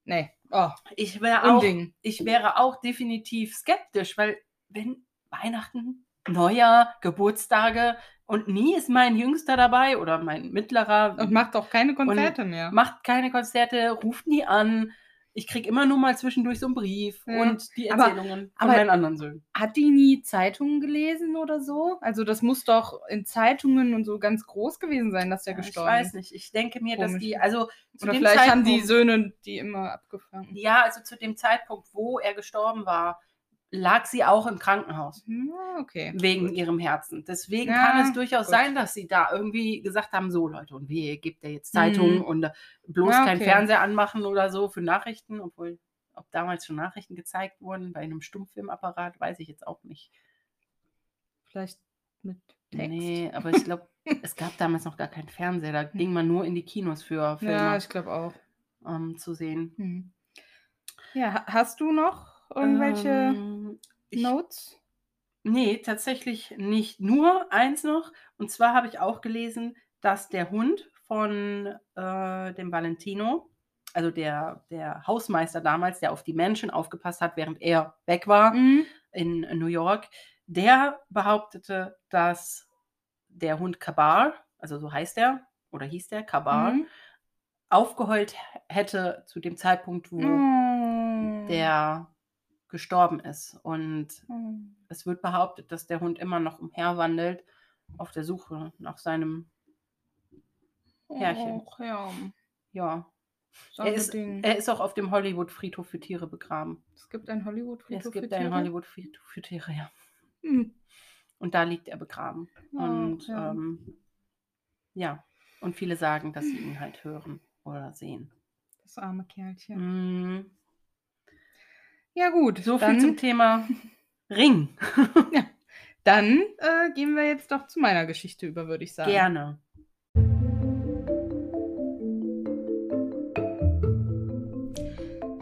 Nee. Oh, Ich wäre auch, ich wäre auch definitiv skeptisch, weil wenn Weihnachten, Neujahr, Geburtstage und nie ist mein Jüngster dabei oder mein mittlerer Und macht auch keine Konzerte mehr. macht keine Konzerte, ruft nie an. Ich kriege immer nur mal zwischendurch so einen Brief Ja. und die Aber- Erzählungen von aber- meinen anderen Söhnen. Hat die nie Zeitungen gelesen oder so? Also das muss doch in Zeitungen und so ganz groß gewesen sein, dass der Ja, ich gestorben weiß ist. nicht. Ich denke mir, dass Komisch. die, also zu Oder dem vielleicht haben die Zeitpunkt- Söhne die immer abgefangen. Ja, also zu dem Zeitpunkt, wo er gestorben war, lag sie auch im Krankenhaus Ja, okay. wegen Gut. ihrem Herzen. Deswegen Ja, kann es durchaus gut. sein, dass sie da irgendwie gesagt haben, so Leute, und wie gibt er jetzt Zeitungen Mhm. und äh, bloß Ja, kein okay. Fernseher anmachen oder so für Nachrichten, obwohl ob damals schon Nachrichten gezeigt wurden bei einem Stummfilmapparat, weiß ich jetzt auch nicht. Vielleicht mit Text. Nee, aber ich glaube, es gab damals noch gar keinen Fernseher. Da ging man nur in die Kinos für Filme Ja, ich glaube auch. ähm, zu sehen. Hm. Ja, ha- hast du noch irgendwelche Ähm, ich, Notes? Nee, tatsächlich nicht. Nur eins noch. Und zwar habe ich auch gelesen, dass der Hund von äh, dem Valentino, also der, der Hausmeister damals, der auf die Menschen aufgepasst hat, während er weg war Mhm. in New York, der behauptete, dass der Hund Kabar, also so heißt er, oder hieß der Kabar, Mhm. aufgeheult hätte zu dem Zeitpunkt, wo Oh. der gestorben ist. Und Mhm. es wird behauptet, dass der Hund immer noch umherwandelt auf der Suche nach seinem, Herrchen. Och, ja. ja. So Er ist, er ist auch auf dem Hollywood-Friedhof für Tiere begraben. es gibt einen Hollywood-Friedhof es gibt für einen Tiere. Hollywood-Friedhof für Tiere, ja. Hm. Und da liegt er begraben. Ach, und ja. ähm, ja, und viele sagen, dass sie ihn halt hören oder sehen. Das arme Kerlchen. Mm, Ja, gut. So dann, viel zum Thema Ring. Dann äh, gehen wir jetzt doch zu meiner Geschichte über, würde ich sagen. Gerne.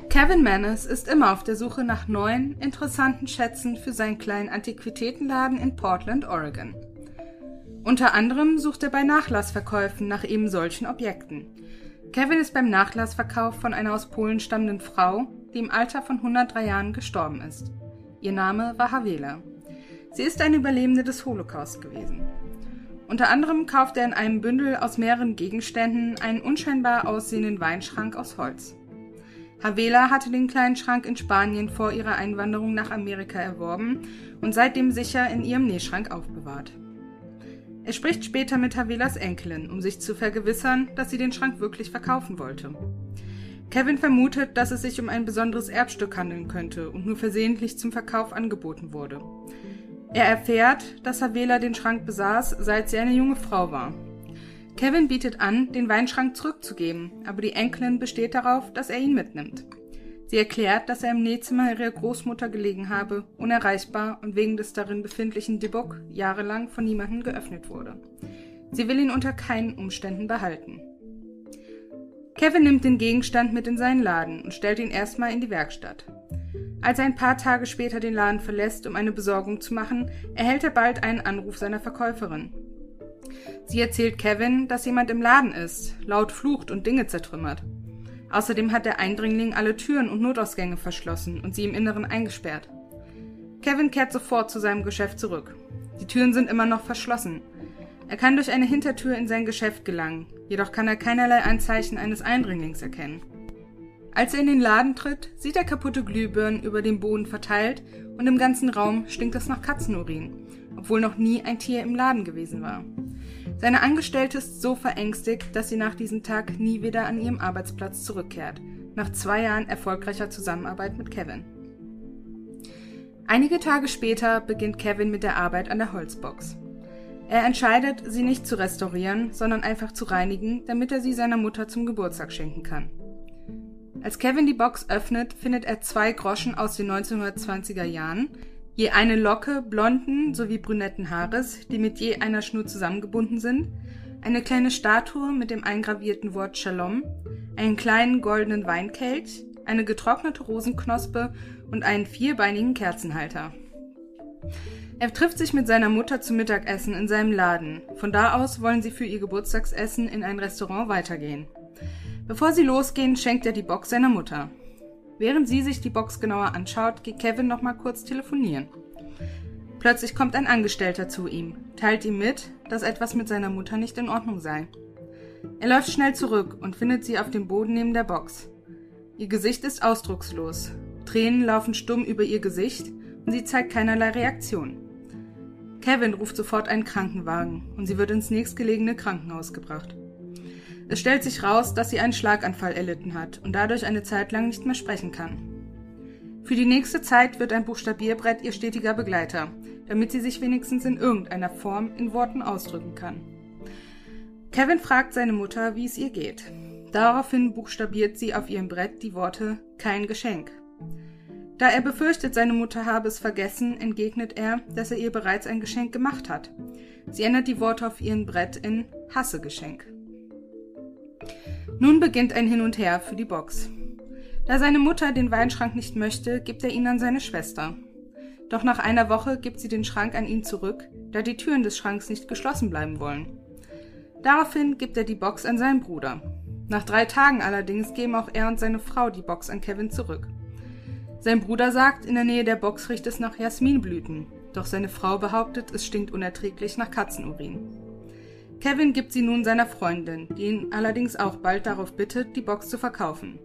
Kevin Mannes ist immer auf der Suche nach neuen, interessanten Schätzen für seinen kleinen Antiquitätenladen in Portland, Oregon. Unter anderem sucht er bei Nachlassverkäufen nach eben solchen Objekten. Kevin ist beim Nachlassverkauf von einer aus Polen stammenden Frau, die im Alter von 103 Jahren gestorben ist. Ihr Name war Havela. Sie ist eine Überlebende des Holocaust gewesen. Unter anderem kauft er in einem Bündel aus mehreren Gegenständen einen unscheinbar aussehenden Weinschrank aus Holz. Havela hatte den kleinen Schrank in Spanien vor ihrer Einwanderung nach Amerika erworben und seitdem sicher in ihrem Nähschrank aufbewahrt. Er spricht später mit Havelas Enkelin, um sich zu vergewissern, dass sie den Schrank wirklich verkaufen wollte. Kevin vermutet, dass es sich um ein besonderes Erbstück handeln könnte und nur versehentlich zum Verkauf angeboten wurde. Er erfährt, dass Havela den Schrank besaß, seit sie eine junge Frau war. Kevin bietet an, den Weinschrank zurückzugeben, aber die Enkelin besteht darauf, dass er ihn mitnimmt. Sie erklärt, dass er im Nähzimmer ihrer Großmutter gelegen habe, unerreichbar und wegen des darin befindlichen Dibok jahrelang von niemandem geöffnet wurde. Sie will ihn unter keinen Umständen behalten. Kevin nimmt den Gegenstand mit in seinen Laden und stellt ihn erstmal in die Werkstatt. Als er ein paar Tage später den Laden verlässt, um eine Besorgung zu machen, erhält er bald einen Anruf seiner Verkäuferin. Sie erzählt Kevin, dass jemand im Laden ist, laut flucht und Dinge zertrümmert. Außerdem hat der Eindringling alle Türen und Notausgänge verschlossen und sie im Inneren eingesperrt. Kevin kehrt sofort zu seinem Geschäft zurück. Die Türen sind immer noch verschlossen. Er kann durch eine Hintertür in sein Geschäft gelangen, jedoch kann er keinerlei Anzeichen eines Eindringlings erkennen. Als er in den Laden tritt, sieht er kaputte Glühbirnen über dem Boden verteilt und im ganzen Raum stinkt es nach Katzenurin, obwohl noch nie ein Tier im Laden gewesen war. Seine Angestellte ist so verängstigt, dass sie nach diesem Tag nie wieder an ihrem Arbeitsplatz zurückkehrt, nach zwei Jahren erfolgreicher Zusammenarbeit mit Kevin. Einige Tage später beginnt Kevin mit der Arbeit an der Holzbox. Er entscheidet, sie nicht zu restaurieren, sondern einfach zu reinigen, damit er sie seiner Mutter zum Geburtstag schenken kann. Als Kevin die Box öffnet, findet er zwei Groschen aus den 1920er Jahren, je eine Locke blonden sowie brünetten Haares, die mit je einer Schnur zusammengebunden sind, eine kleine Statue mit dem eingravierten Wort Shalom, einen kleinen goldenen Weinkelch, eine getrocknete Rosenknospe und einen vierbeinigen Kerzenhalter. Er trifft sich mit seiner Mutter zum Mittagessen in seinem Laden. Von da aus wollen sie für ihr Geburtstagsessen in ein Restaurant weitergehen. Bevor sie losgehen, schenkt er die Box seiner Mutter. Während sie sich die Box genauer anschaut, geht Kevin noch mal kurz telefonieren. Plötzlich kommt ein Angestellter zu ihm, teilt ihm mit, dass etwas mit seiner Mutter nicht in Ordnung sei. Er läuft schnell zurück und findet sie auf dem Boden neben der Box. Ihr Gesicht ist ausdruckslos. Tränen laufen stumm über ihr Gesicht und sie zeigt keinerlei Reaktion. Kevin ruft sofort einen Krankenwagen und sie wird ins nächstgelegene Krankenhaus gebracht. Es stellt sich raus, dass sie einen Schlaganfall erlitten hat und dadurch eine Zeit lang nicht mehr sprechen kann. Für die nächste Zeit wird ein Buchstabierbrett ihr stetiger Begleiter, damit sie sich wenigstens in irgendeiner Form in Worten ausdrücken kann. Kevin fragt seine Mutter, wie es ihr geht. Daraufhin buchstabiert sie auf ihrem Brett die Worte kein Geschenk. Da er befürchtet, seine Mutter habe es vergessen, entgegnet er, dass er ihr bereits ein Geschenk gemacht hat. Sie ändert die Worte auf ihrem Brett in Hasse Geschenk. Nun beginnt ein Hin und Her für die Box. Da seine Mutter den Weinschrank nicht möchte, gibt er ihn an seine Schwester. Doch nach einer Woche gibt sie den Schrank an ihn zurück, da die Türen des Schranks nicht geschlossen bleiben wollen. Daraufhin gibt er die Box an seinen Bruder. Nach drei Tagen allerdings geben auch er und seine Frau die Box an Kevin zurück. Sein Bruder sagt, in der Nähe der Box riecht es nach Jasminblüten, doch seine Frau behauptet, es stinkt unerträglich nach Katzenurin. Kevin gibt sie nun seiner Freundin, die ihn allerdings auch bald darauf bittet, die Box zu verkaufen.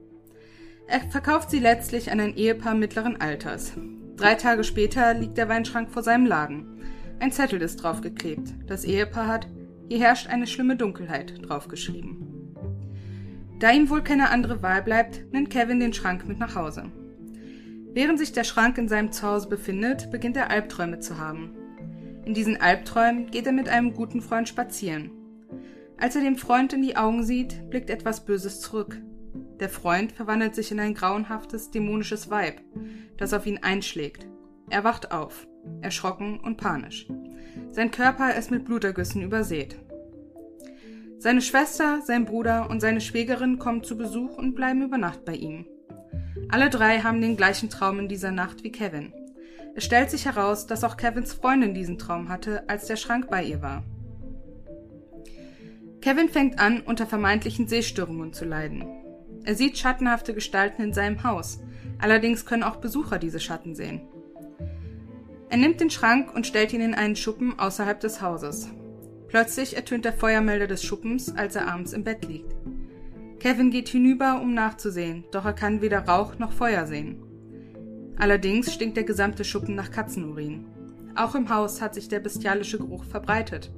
Er verkauft sie letztlich an ein Ehepaar mittleren Alters. Drei Tage später liegt der Weinschrank vor seinem Laden. Ein Zettel ist draufgeklebt. Das Ehepaar hat Hier herrscht eine schlimme Dunkelheit draufgeschrieben. Da ihm wohl keine andere Wahl bleibt, nimmt Kevin den Schrank mit nach Hause. Während sich der Schrank in seinem Zuhause befindet, beginnt er Albträume zu haben. In diesen Albträumen geht er mit einem guten Freund spazieren. Als er dem Freund in die Augen sieht, blickt etwas Böses zurück. Der Freund verwandelt sich in ein grauenhaftes, dämonisches Weib, das auf ihn einschlägt. Er wacht auf, erschrocken und panisch. Sein Körper ist mit Blutergüssen übersät. Seine Schwester, sein Bruder und seine Schwägerin kommen zu Besuch und bleiben über Nacht bei ihm. Alle drei haben den gleichen Traum in dieser Nacht wie Kevin. Es stellt sich heraus, dass auch Kevins Freundin diesen Traum hatte, als der Schrank bei ihr war. Kevin fängt an, unter vermeintlichen Sehstörungen zu leiden. Er sieht schattenhafte Gestalten in seinem Haus, allerdings können auch Besucher diese Schatten sehen. Er nimmt den Schrank und stellt ihn in einen Schuppen außerhalb des Hauses. Plötzlich ertönt der Feuermelder des Schuppens, als er abends im Bett liegt. Kevin geht hinüber, um nachzusehen, doch er kann weder Rauch noch Feuer sehen. Allerdings stinkt der gesamte Schuppen nach Katzenurin. Auch im Haus hat sich der bestialische Geruch verbreitet.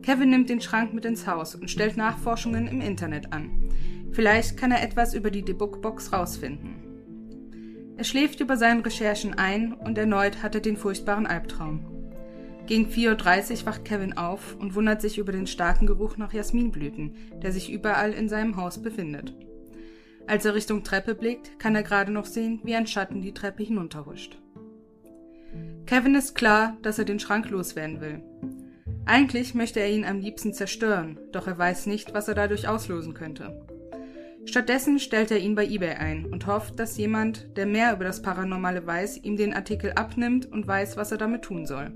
Kevin nimmt den Schrank mit ins Haus und stellt Nachforschungen im Internet an. Vielleicht kann er etwas über die Debug-Box rausfinden. Er schläft über seinen Recherchen ein und erneut hat er den furchtbaren Albtraum. Gegen 4.30 Uhr wacht Kevin auf und wundert sich über den starken Geruch nach Jasminblüten, der sich überall in seinem Haus befindet. Als er Richtung Treppe blickt, kann er gerade noch sehen, wie ein Schatten die Treppe hinunterhuscht. Kevin ist klar, dass er den Schrank loswerden will. Eigentlich möchte er ihn am liebsten zerstören, doch er weiß nicht, was er dadurch auslösen könnte. Stattdessen stellt er ihn bei eBay ein und hofft, dass jemand, der mehr über das Paranormale weiß, ihm den Artikel abnimmt und weiß, was er damit tun soll.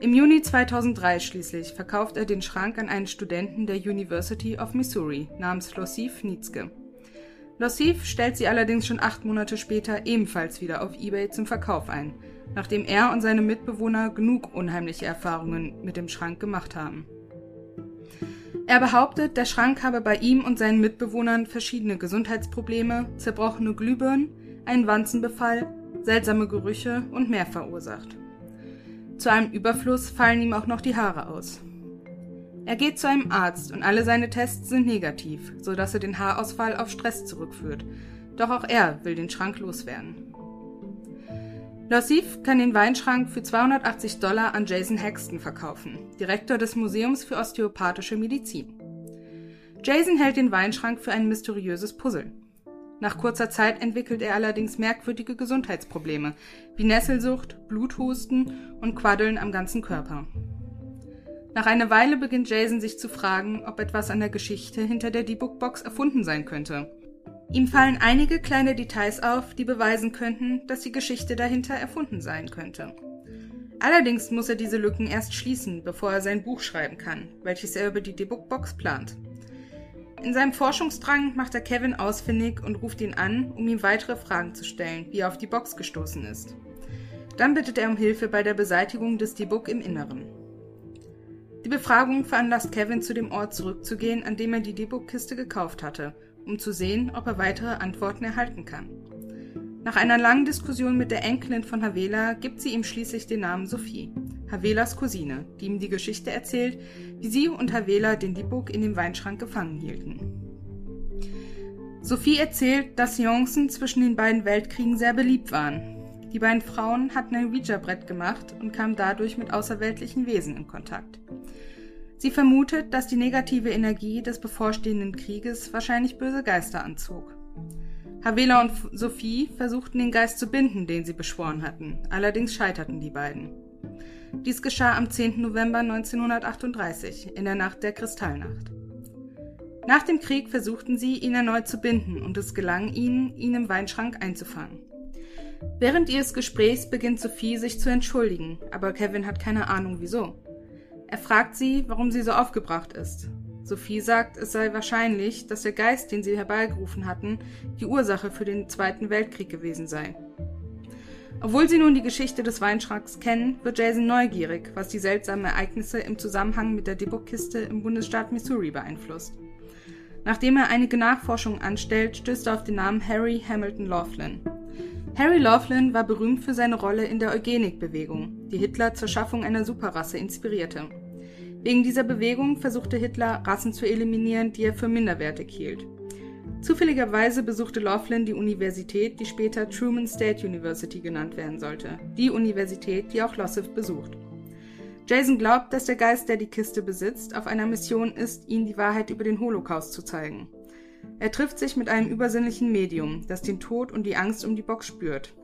Im Juni 2003 schließlich verkauft er den Schrank an einen Studenten der University of Missouri namens Losif Nietzke. Losif stellt sie allerdings schon acht Monate später ebenfalls wieder auf eBay zum Verkauf ein – nachdem er und seine Mitbewohner genug unheimliche Erfahrungen mit dem Schrank gemacht haben. Er behauptet, der Schrank habe bei ihm und seinen Mitbewohnern verschiedene Gesundheitsprobleme, zerbrochene Glühbirnen, einen Wanzenbefall, seltsame Gerüche und mehr verursacht. Zu einem Überfluss fallen ihm auch noch die Haare aus. Er geht zu einem Arzt und alle seine Tests sind negativ, sodass er den Haarausfall auf Stress zurückführt. Doch auch er will den Schrank loswerden. Lassif kann den Weinschrank für 280 Dollar an Jason Hexton verkaufen, Direktor des Museums für osteopathische Medizin. Jason hält den Weinschrank für ein mysteriöses Puzzle. Nach kurzer Zeit entwickelt er allerdings merkwürdige Gesundheitsprobleme, wie Nesselsucht, Bluthusten und Quaddeln am ganzen Körper. Nach einer Weile beginnt Jason sich zu fragen, ob etwas an der Geschichte hinter der D-Book-Box erfunden sein könnte Ihm fallen einige kleine Details auf, die beweisen könnten, dass die Geschichte dahinter erfunden sein könnte. Allerdings muss er diese Lücken erst schließen, bevor er sein Buch schreiben kann, welches er über die Debug-Box plant. In seinem Forschungsdrang macht er Kevin ausfindig und ruft ihn an, um ihm weitere Fragen zu stellen, wie er auf die Box gestoßen ist. Dann bittet er um Hilfe bei der Beseitigung des Debug im Inneren. Die Befragung veranlasst Kevin zu dem Ort zurückzugehen, an dem er die Debug-Kiste gekauft hatte um zu sehen, ob er weitere Antworten erhalten kann. Nach einer langen Diskussion mit der Enkelin von Havela gibt sie ihm schließlich den Namen Sophie, Havelas Cousine, die ihm die Geschichte erzählt, wie sie und Havela den Dibuk in dem Weinschrank gefangen hielten. Sophie erzählt, dass Seancen zwischen den beiden Weltkriegen sehr beliebt waren. Die beiden Frauen hatten ein Ouija-Brett gemacht und kamen dadurch mit außerweltlichen Wesen in Kontakt. Sie vermutet, dass die negative Energie des bevorstehenden Krieges wahrscheinlich böse Geister anzog. Havela und Sophie versuchten den Geist zu binden, den sie beschworen hatten, allerdings scheiterten die beiden. Dies geschah am 10. November 1938, in der Nacht der Kristallnacht. Nach dem Krieg versuchten sie, ihn erneut zu binden, und es gelang ihnen, ihn im Weinschrank einzufangen. Während ihres Gesprächs beginnt Sophie sich zu entschuldigen, aber Kevin hat keine Ahnung wieso. Er fragt sie, warum sie so aufgebracht ist. Sophie sagt, es sei wahrscheinlich, dass der Geist, den sie herbeigerufen hatten, die Ursache für den Zweiten Weltkrieg gewesen sei. Obwohl sie nun die Geschichte des Weinschranks kennen, wird Jason neugierig, was die seltsamen Ereignisse im Zusammenhang mit der Debug-Kiste im Bundesstaat Missouri beeinflusst. Nachdem er einige Nachforschungen anstellt, stößt er auf den Namen Harry Hamilton Laughlin. Harry Laughlin war berühmt für seine Rolle in der Eugenikbewegung, die Hitler zur Schaffung einer Superrasse inspirierte. Wegen dieser Bewegung versuchte Hitler, Rassen zu eliminieren, die er für minderwertig hielt. Zufälligerweise besuchte Laughlin die Universität, die später Truman State University genannt werden sollte, die Universität, die auch Lossow besucht. Jason glaubt, dass der Geist, der die Kiste besitzt, auf einer Mission ist, ihnen die Wahrheit über den Holocaust zu zeigen. Er trifft sich mit einem übersinnlichen Medium, das den Tod und die Angst um die Box spürt.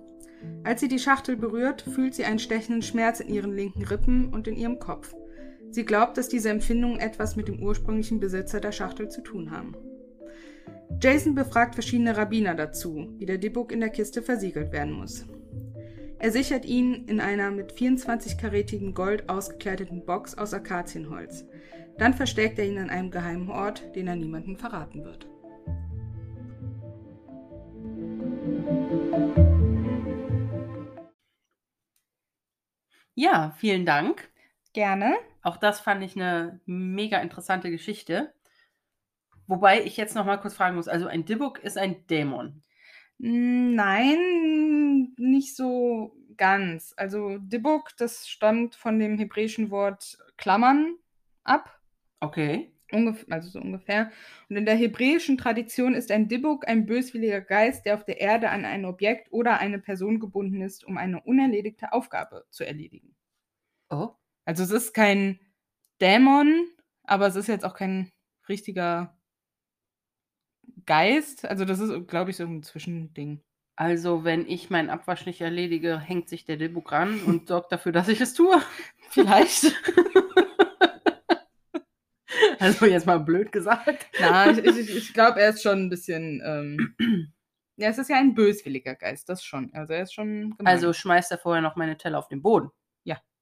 Als sie die Schachtel berührt, fühlt sie einen stechenden Schmerz in ihren linken Rippen und in ihrem Kopf. Sie glaubt, dass diese Empfindungen etwas mit dem ursprünglichen Besitzer der Schachtel zu tun haben. Jason befragt verschiedene Rabbiner dazu, wie der Dibbuk in der Kiste versiegelt werden muss. Er sichert ihn in einer mit 24-karätigem Gold ausgekleideten Box aus Akazienholz. Dann versteckt er ihn an einem geheimen Ort, den er niemandem verraten wird. Ja, vielen Dank. Gerne. Auch das fand ich eine mega interessante Geschichte. Wobei ich jetzt noch mal kurz fragen muss, also ein Dibbuk ist ein Dämon. Nein, nicht so ganz. Also Dibbuk, das stammt von dem hebräischen Wort Klammern ab. Okay. Ungef also so ungefähr. Und in der hebräischen Tradition ist ein Dibbuk ein böswilliger Geist, der auf der Erde an ein Objekt oder eine Person gebunden ist, um eine unerledigte Aufgabe zu erledigen. Oh. Also es ist kein Dämon, aber es ist jetzt auch kein richtiger Geist. Also das ist, glaube ich, so ein Zwischending. Also, wenn ich meinen Abwasch nicht erledige, hängt sich der Dibbuk ran und sorgt dafür, dass ich es tue. Vielleicht. also jetzt mal blöd gesagt. Na, ich, ich, ich glaube, er ist schon ein bisschen. Ähm, ja, es ist ja ein böswilliger Geist, das schon. Also er ist schon. Gemein. Also schmeißt er vorher noch meine Teller auf den Boden.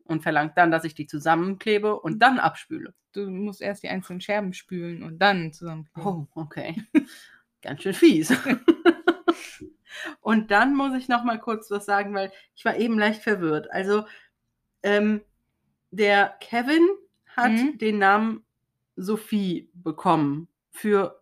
Und verlangt dann, dass ich die zusammenklebe und dann abspüle. Du musst erst die einzelnen Scherben spülen und dann zusammenkleben. Oh, okay. Ganz schön fies. Und dann muss ich noch mal kurz was sagen, weil ich war eben leicht verwirrt. Also ähm, der Kevin hat mhm. den Namen Sophie bekommen für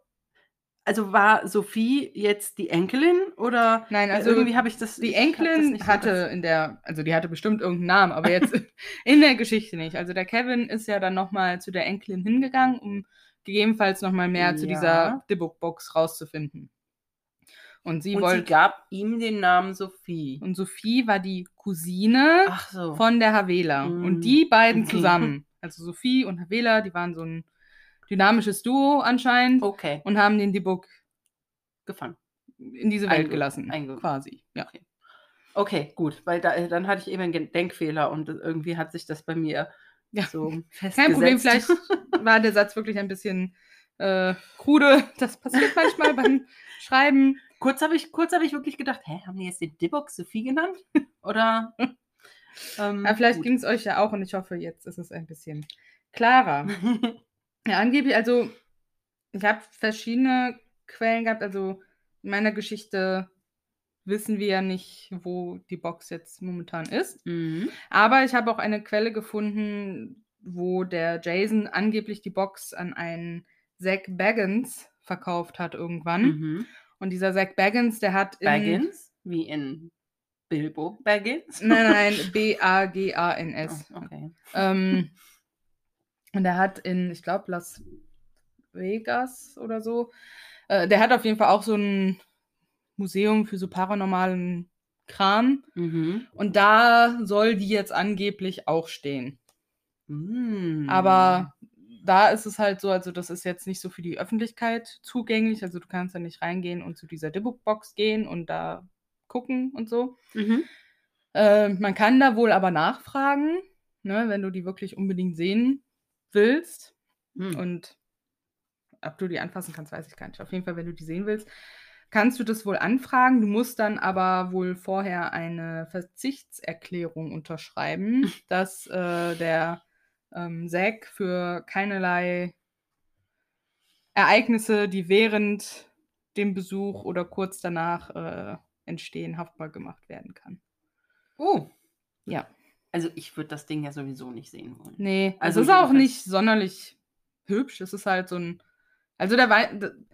also war Sophie jetzt die Enkelin oder nein also irgendwie habe ich das die Enkelin das hatte so in der also die hatte bestimmt irgendeinen Namen aber jetzt in der Geschichte nicht also der Kevin ist ja dann noch mal zu der Enkelin hingegangen um gegebenenfalls noch mal mehr ja. zu dieser Dibbuk Box rauszufinden und sie, und wollte, sie gab ihm den Namen Sophie. Und Sophie war die Cousine so. von der Havela. Mm. Und die beiden okay. zusammen, also Sophie und Havela, die waren so ein dynamisches Duo anscheinend. Okay. Und haben den Dibuk gefangen. In diese Welt Einge gelassen. Einge quasi. Ja. Okay. okay, gut. Weil da, äh, dann hatte ich eben einen Denkfehler und irgendwie hat sich das bei mir ja. so festgesetzt. Kein Problem, vielleicht war der Satz wirklich ein bisschen äh, krude. Das passiert manchmal beim Schreiben. Kurz habe ich, hab ich wirklich gedacht, hä, haben die jetzt den Dibbock Sophie genannt? Oder? ähm, ja, vielleicht ging es euch ja auch und ich hoffe, jetzt ist es ein bisschen klarer. ja, angeblich, also ich habe verschiedene Quellen gehabt. Also in meiner Geschichte wissen wir ja nicht, wo die Box jetzt momentan ist. Mhm. Aber ich habe auch eine Quelle gefunden, wo der Jason angeblich die Box an einen Zach Baggins verkauft hat irgendwann. Mhm. Und dieser Zach Baggins, der hat in. Baggins? Wie in Bilbo Baggins? Nein, nein, B-A-G-A-N-S. Oh, okay. Ähm, und der hat in, ich glaube, Las Vegas oder so, äh, der hat auf jeden Fall auch so ein Museum für so paranormalen Kram. Mhm. Und da soll die jetzt angeblich auch stehen. Mhm. Aber da ist es halt so, also das ist jetzt nicht so für die Öffentlichkeit zugänglich. Also du kannst da nicht reingehen und zu dieser Dibbuk-Box gehen und da gucken und so. Mhm. Äh, man kann da wohl aber nachfragen, ne, wenn du die wirklich unbedingt sehen willst. Mhm. Und ob du die anfassen kannst, weiß ich gar nicht. Auf jeden Fall, wenn du die sehen willst, kannst du das wohl anfragen. Du musst dann aber wohl vorher eine Verzichtserklärung unterschreiben, dass äh, der ähm, Zack für keinerlei Ereignisse, die während dem Besuch oder kurz danach äh, entstehen, haftbar gemacht werden kann. Oh. Ja. Also ich würde das Ding ja sowieso nicht sehen wollen. Nee, also es ist auch nicht sonderlich hübsch. Es ist halt so ein Also der Wein.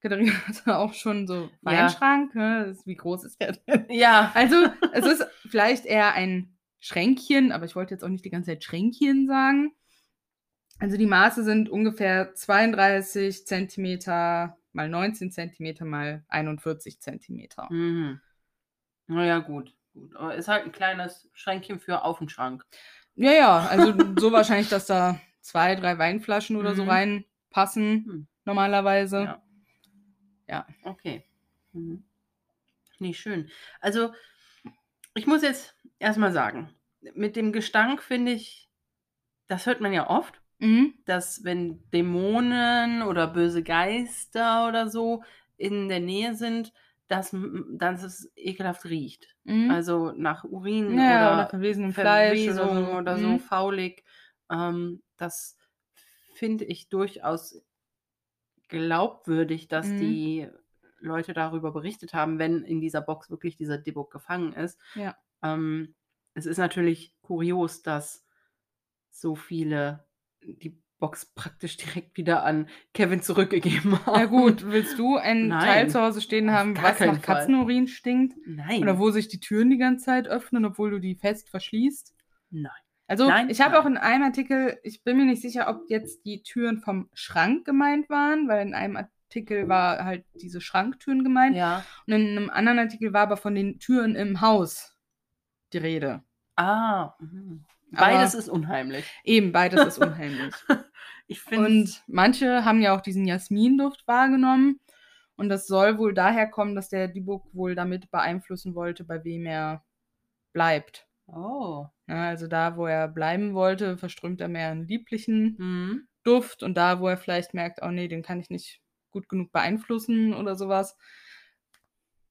Katharina hatte auch schon so Ja. Weinschrank. Ne? Das- Wie groß ist der denn? Ja. Also, es ist vielleicht eher ein Schränkchen, aber ich wollte jetzt auch nicht die ganze Zeit Schränkchen sagen. Also die Maße sind ungefähr 32 Zentimeter mal 19 Zentimeter mal 41 Zentimeter. Mhm. Naja, gut. Gut. Aber ist halt ein kleines Schränkchen für auf den Schrank. Ja, ja, also so wahrscheinlich, dass da zwei, drei Weinflaschen oder so Mhm. reinpassen, Hm. normalerweise. Ja. Ja. Okay. Mhm. Nee, schön. Also, ich muss jetzt erstmal sagen, mit dem Gestank finde ich, das hört man ja oft, Mhm. dass wenn Dämonen oder böse Geister oder so in der Nähe sind, dass, dass es ekelhaft riecht. Mhm. Also nach Urin ja, oder oder verwesenem Fleisch oder so. oder so, Mhm. faulig. Ähm, das finde ich durchaus glaubwürdig, dass Mhm. die Leute darüber berichtet haben, wenn in dieser Box wirklich dieser Dibuk gefangen ist. Ja. Ähm, es ist natürlich kurios, dass so viele die Box praktisch direkt wieder an Kevin zurückgegeben haben. Na gut, willst du ein Nein. Teil zu Hause stehen haben, was nach Fall. Katzenurin stinkt? Nein. Oder wo sich die Türen die ganze Zeit öffnen, obwohl du die fest verschließt? Nein. Also, Nein, ich habe auch in einem Artikel, ich bin mir nicht sicher, ob jetzt die Türen vom Schrank gemeint waren, weil in einem Artikel war halt diese Schranktüren gemeint. Ja. Und in einem anderen Artikel war aber von den Türen im Haus die Rede. Ah. mhm. Aber- Beides ist unheimlich. Eben, beides ist unheimlich. Ich finde. Und manche haben ja auch diesen Jasminduft wahrgenommen. Und das soll wohl daher kommen, dass der Dibuk wohl damit beeinflussen wollte, bei wem er bleibt. Oh. Ja, also da, wo er bleiben wollte, verströmt er mehr einen lieblichen Mhm. Duft. Und da, wo er vielleicht merkt, oh nee, den kann ich nicht gut genug beeinflussen oder sowas,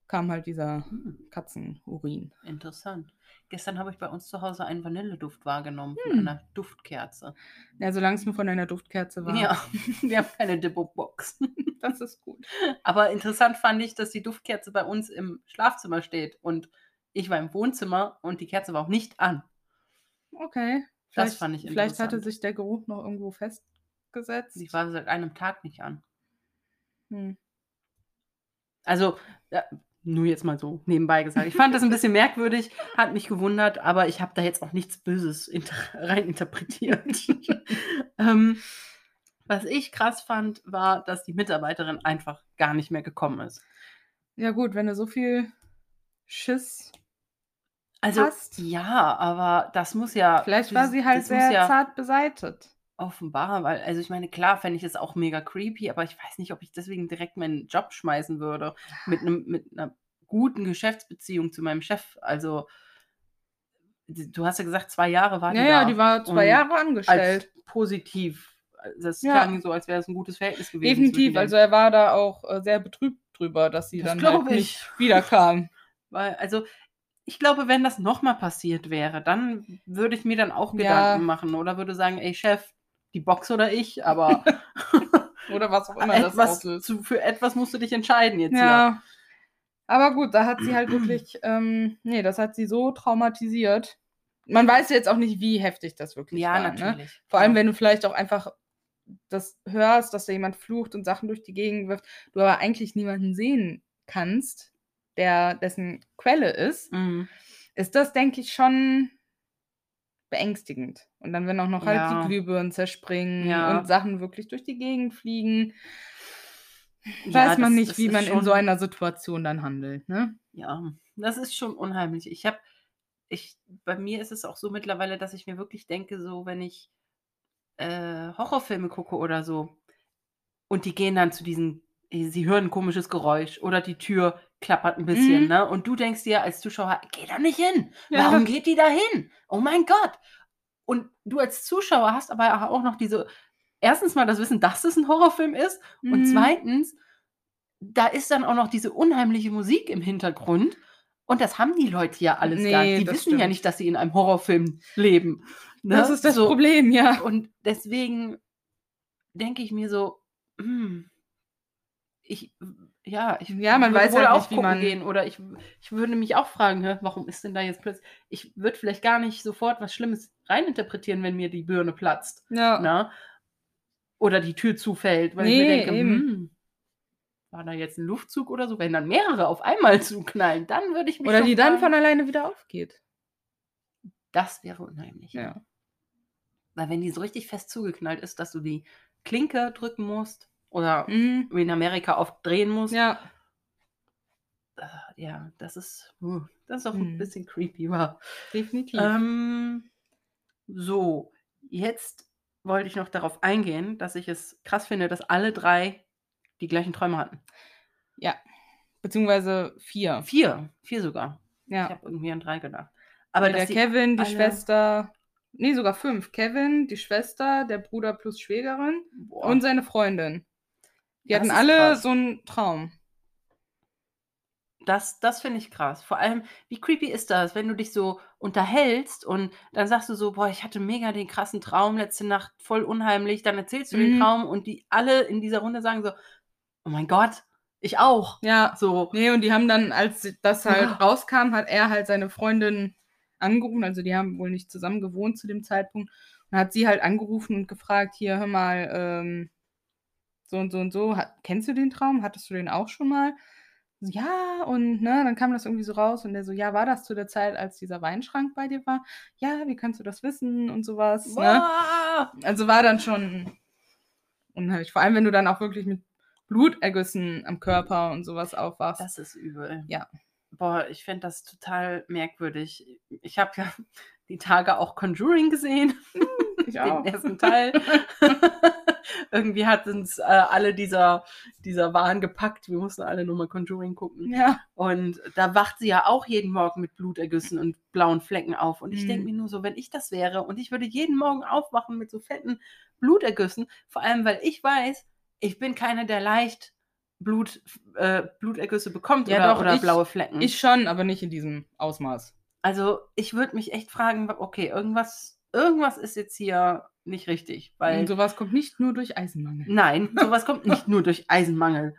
kam halt dieser Hm, Katzenurin. Interessant. Gestern habe ich bei uns zu Hause einen Vanilleduft wahrgenommen von Hm. einer Duftkerze. Ja, solange es nur von einer Duftkerze war. Ja, wir haben keine Dippo-Box. Das ist gut. Aber interessant fand ich, dass die Duftkerze bei uns im Schlafzimmer steht und ich war im Wohnzimmer und die Kerze war auch nicht an. Okay. Das Vielleicht, fand ich Vielleicht hatte interessant. sich der Geruch noch irgendwo festgesetzt. Sie war seit einem Tag nicht an. Hm. Also, nur jetzt mal so nebenbei gesagt. Ich fand das ein bisschen merkwürdig, hat mich gewundert, aber ich habe da jetzt auch nichts Böses inter rein interpretiert. ähm, was ich krass fand, war, dass die Mitarbeiterin einfach gar nicht mehr gekommen ist. Ja, gut, wenn du so viel Schiss. Also, Hast. ja, aber das muss ja. Vielleicht war sie halt sehr ja zart beseitet. Offenbar, weil, also ich meine, klar fände ich es auch mega creepy, aber ich weiß nicht, ob ich deswegen direkt meinen Job schmeißen würde. Mit, einem, mit einer guten Geschäftsbeziehung zu meinem Chef. Also, du hast ja gesagt, zwei Jahre war die Ja, da. ja, die war zwei Jahre angestellt. positiv. Das Ja. klang so, als wäre es ein gutes Verhältnis gewesen. Definitiv. Also er war da auch äh, sehr betrübt drüber, dass sie Das dann halt ich. nicht wiederkam. Weil, also, ich glaube, wenn das nochmal passiert wäre, dann würde ich mir dann auch Ja. Gedanken machen oder würde sagen, ey Chef, die Box oder ich, aber Oder was auch immer das etwas, auslöst. zu, für etwas musst du dich entscheiden jetzt hier. Ja. Aber gut, da hat sie halt wirklich, ähm, nee, das hat sie so traumatisiert. Man weiß jetzt auch nicht, wie heftig das wirklich Ja, war. Ne? natürlich. Vor allem, Ja. wenn du vielleicht auch einfach das hörst, dass da jemand flucht und Sachen durch die Gegend wirft, du aber eigentlich niemanden sehen kannst, der dessen Quelle ist, Mhm. ist das, denke ich, schon beängstigend. Und dann, wenn auch noch halt Ja. die Glühbirnen zerspringen Ja. und Sachen wirklich durch die Gegend fliegen, Ja, weiß man das- nicht, das wie man in schon- so einer Situation dann handelt. Ne? Ja, das ist schon unheimlich. Ich habe, ich, bei mir ist es auch so mittlerweile, dass ich mir wirklich denke, so wenn ich äh, Horrorfilme gucke oder so und die gehen dann zu diesen, sie hören ein komisches Geräusch oder die Tür klappert ein bisschen, Mhm. ne? Und du denkst dir als Zuschauer, geh da nicht hin. Ja. Warum geht die da hin? Oh mein Gott. Und du als Zuschauer hast aber auch noch diese, erstens mal das Wissen, dass es ein Horrorfilm ist und Mhm. zweitens, da ist dann auch noch diese unheimliche Musik im Hintergrund. Und das haben die Leute ja alles gar Nee, nicht. Die wissen ja stimmt. nicht, dass sie in einem Horrorfilm leben. Ne? Das ist das So. Problem, ja. Und deswegen denke ich mir so, hm, ich, ja, ich Ja, man würde weiß wohl halt auch nicht, wie gucken man- gehen. Oder ich, ich würde mich auch fragen, hä, warum ist denn da jetzt plötzlich, ich würde vielleicht gar nicht sofort was Schlimmes reininterpretieren, wenn mir die Birne platzt. Ja. Na? oder die Tür zufällt, weil ich mir denke, hm, war da jetzt ein Luftzug oder so? Wenn dann mehrere auf einmal zuknallen, dann würde ich mich Oder die dann fragen, von alleine wieder aufgeht. Das wäre unheimlich. Ja. Weil wenn die so richtig fest zugeknallt ist, dass du die Klinke drücken musst oder Mhm. wie in Amerika oft drehen musst, Ja. äh, ja, das ist, uh, das ist auch ein Mhm. bisschen creepy, war. Definitiv. Ähm, so, jetzt wollte ich noch darauf eingehen, dass ich es krass finde, dass alle drei die gleichen Träume hatten. ja. Beziehungsweise vier. Vier, vier sogar. Ich Ja. habe irgendwie an drei gedacht. Aber der Kevin, die alle- Schwester. Nee, sogar fünf. Kevin, die Schwester, der Bruder plus Schwägerin boah, und seine Freundin. Die Das hatten alle krass. so einen Traum. Das, das finde ich krass. Vor allem, wie creepy ist das, wenn du dich so unterhältst und dann sagst du so, boah, ich hatte mega den krassen Traum letzte Nacht, voll unheimlich. Dann erzählst du den Mhm. Traum und die alle in dieser Runde sagen so, oh mein Gott, ich auch. Ja. So, Nee, und die haben dann, als das halt Ah. rauskam, hat er halt seine Freundin angerufen. Also die haben wohl nicht zusammen gewohnt zu dem Zeitpunkt. Und hat sie halt angerufen und gefragt, hier, hör mal, ähm, so und so und so, hat, kennst du den Traum? Hattest du den auch schon mal? So, ja, und ne, dann kam das irgendwie so raus und der so, ja, war das zu der Zeit, als dieser Weinschrank bei dir war? Ja, wie kannst du das wissen und sowas, ne? Also war dann schon unheimlich. Vor allem, wenn du dann auch wirklich mit Blutergüssen am Körper und sowas aufwachst. das ist übel. Ja. Boah, ich finde das total merkwürdig. Ich habe ja die Tage auch Conjuring gesehen. ich den ersten Teil. Irgendwie hat uns äh, alle dieser, dieser Wahn gepackt. Wir mussten alle nur mal Conjuring gucken. Ja. Und da wacht sie ja auch jeden Morgen mit Blutergüssen und blauen Flecken auf. Und ich Mhm. denke mir nur so, wenn ich das wäre und ich würde jeden Morgen aufwachen mit so fetten Blutergüssen, vor allem weil ich weiß, ich bin keiner, der leicht Blut, äh, Blutergüsse bekommt Ja, oder, doch, oder ich- blaue Flecken. Ich schon, aber nicht in diesem Ausmaß. Also ich würde mich echt fragen, okay, irgendwas, irgendwas ist jetzt hier nicht richtig, weil Und sowas kommt nicht nur durch Eisenmangel. nein, sowas kommt nicht nur durch Eisenmangel.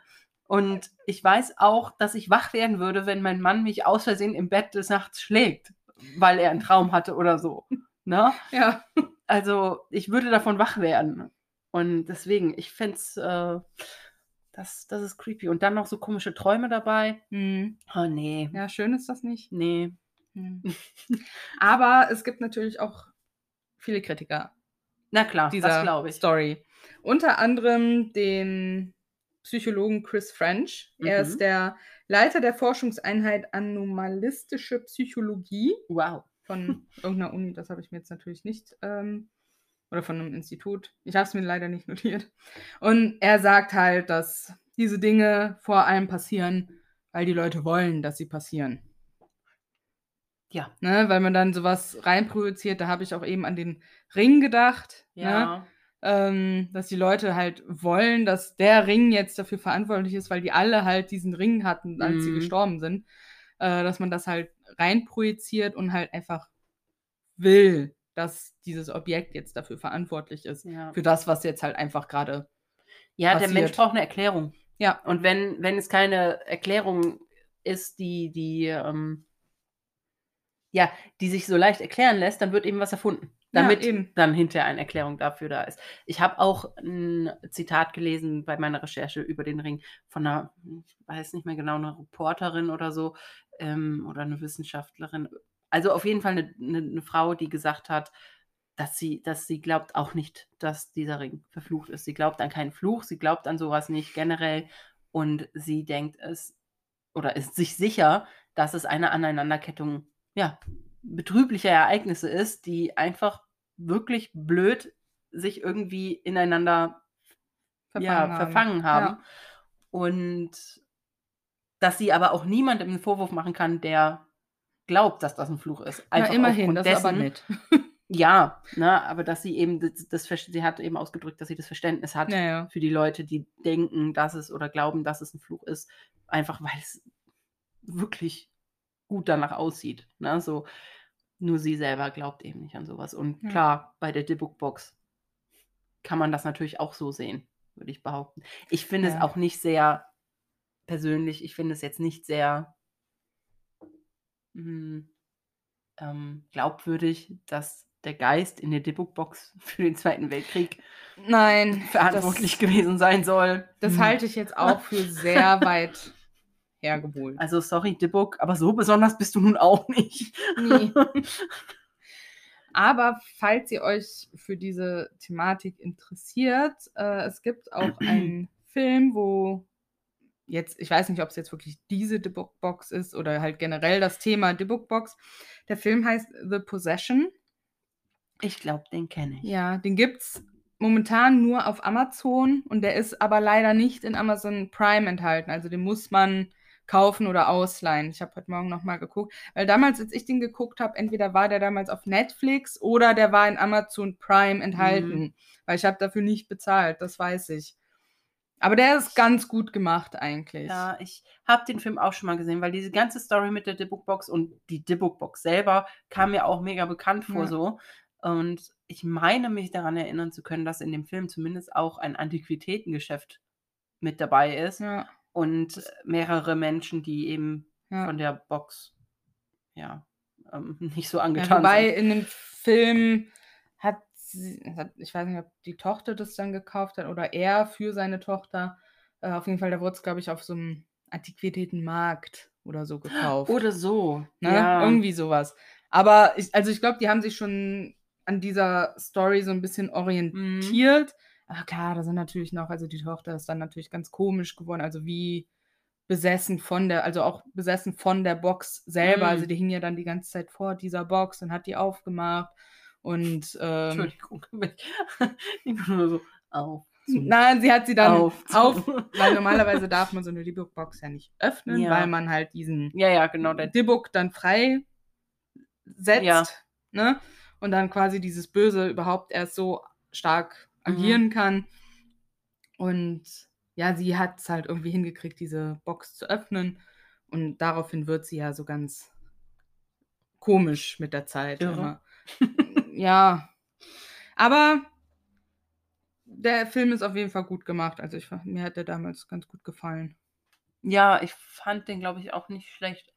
Und ich weiß auch, dass ich wach werden würde, wenn mein Mann mich aus Versehen im Bett des Nachts schlägt, weil er einen Traum hatte oder so. Ne? Ja. Also ich würde davon wach werden. Und deswegen, ich fände es, äh, das, das ist creepy. Und dann noch so komische Träume dabei. Hm. Oh nee. Ja, schön ist das nicht. Nee. Hm. Aber es gibt natürlich auch viele Kritiker Na klar, das dieser glaube ich. Story. Unter anderem den Psychologen Chris French. Er Mhm. ist der Leiter der Forschungseinheit Anomalistische Psychologie Wow. von irgendeiner Uni. Das habe ich mir jetzt natürlich nicht. Ähm, oder von einem Institut. Ich habe es mir leider nicht notiert. Und er sagt halt, dass diese Dinge vor allem passieren, weil die Leute wollen, dass sie passieren. Ja. Ne, weil man dann sowas reinprojiziert. Da habe ich auch eben an den Ring gedacht. Ne? Ja. ähm, dass die Leute halt wollen, dass der Ring jetzt dafür verantwortlich ist, weil die alle halt diesen Ring hatten, als sie Mhm. gestorben sind, äh, dass man das halt reinprojiziert und halt einfach will, dass dieses Objekt jetzt dafür verantwortlich ist. Ja. Für das, was jetzt halt einfach gerade. Ja, der passiert. Mensch braucht eine Erklärung. Ja. Und wenn, wenn es keine Erklärung ist, die, die, ähm, ja, die sich so leicht erklären lässt, dann wird eben was erfunden. Ja, Damit eben. dann hinterher eine Erklärung dafür da ist. Ich habe auch ein Zitat gelesen bei meiner Recherche über den Ring von einer, ich weiß nicht mehr genau, einer Reporterin oder so, ähm, oder eine Wissenschaftlerin. Also auf jeden Fall eine, eine, eine Frau, die gesagt hat, dass sie, dass sie glaubt auch nicht, dass dieser Ring verflucht ist. Sie glaubt an keinen Fluch, sie glaubt an sowas nicht generell und sie denkt es oder ist sich sicher, dass es eine Aneinanderkettung ja, betrüblicher Ereignisse ist, die einfach wirklich blöd sich irgendwie ineinander ja, verfangen haben. Ja. Und dass sie aber auch niemandem einen Vorwurf machen kann, der glaubt, dass das ein Fluch ist. Ja, immerhin, das ist aber dessen- nett. ja, ne, aber dass sie eben das, das sie hat eben ausgedrückt, dass sie das Verständnis hat Ja, ja. für die Leute, die denken, dass es oder glauben, dass es ein Fluch ist, einfach weil es wirklich gut danach aussieht. Ne? So, nur sie selber glaubt eben nicht an sowas. Und Ja. klar, bei der Dibbuk-Box kann man das natürlich auch so sehen, würde ich behaupten. Ich finde es Ja. auch nicht sehr persönlich, ich finde es jetzt nicht sehr hm, ähm, glaubwürdig, dass der Geist in der Dibbuck-Box für den Zweiten Weltkrieg Nein, verantwortlich gewesen sein soll. Das, das Hm. halte ich jetzt auch für sehr weit hergeholt. Also sorry, Dibbuck, aber so besonders bist du nun auch nicht. Nee. Aber falls ihr euch für diese Thematik interessiert, äh, es gibt auch einen Film, wo jetzt, ich weiß nicht, ob es jetzt wirklich diese The Book Box ist oder halt generell das Thema The Book Box. Der Film heißt The Possession. Ich glaube, den kenne ich. Ja, den gibt's momentan nur auf Amazon und der ist aber leider nicht in Amazon Prime enthalten. Also den muss man kaufen oder ausleihen. Ich habe heute Morgen nochmal geguckt, weil damals, als ich den geguckt habe, entweder war der damals auf Netflix oder der war in Amazon Prime enthalten, Mhm. weil ich habe dafür nicht bezahlt, das weiß ich. Aber der ist ganz gut gemacht eigentlich. Ja, ich habe den Film auch schon mal gesehen, weil diese ganze Story mit der Dibbook Box und die Dibbook Box selber kam mir auch mega bekannt vor Ja. so. Und ich meine mich daran erinnern zu können, dass in dem Film zumindest auch ein Antiquitätengeschäft mit dabei ist Ja, und mehrere Menschen, die eben ja. von der Box ja ähm, nicht so Ja, angetan wobei sind. in dem Film hat, sie, hat, ich weiß nicht, ob die Tochter das dann gekauft hat oder er für seine Tochter. Äh, auf jeden Fall, da wurde es, glaube ich, auf so einem Antiquitätenmarkt oder so gekauft. Oder so. ne? Ja. Irgendwie sowas. Aber ich, also ich glaube, die haben sich schon an dieser Story so ein bisschen orientiert. Aber klar, da sind natürlich noch, also die Tochter ist dann natürlich ganz komisch geworden, also wie besessen von der, also auch besessen von der Box selber. Mhm. Also die hing ja dann die ganze Zeit vor dieser Box und hat die aufgemacht. Und ähm, Entschuldigung. Ich bin nur so auf. nein, sie hat sie dann auf. auf, weil normalerweise darf man so eine Debug-Box ja nicht öffnen, Ja. weil man halt diesen Ja, ja, genau. Der dann frei setzt, Ja. ne? Und dann quasi dieses Böse überhaupt erst so stark agieren Mhm. kann. Und ja, sie hat es halt irgendwie hingekriegt, diese Box zu öffnen. Und daraufhin wird sie ja so ganz komisch mit der Zeit. Immer. ja. Aber der Film ist auf jeden Fall gut gemacht. Also ich, mir hat der damals ganz gut gefallen. Ja, ich fand den, glaube ich, auch nicht schlecht.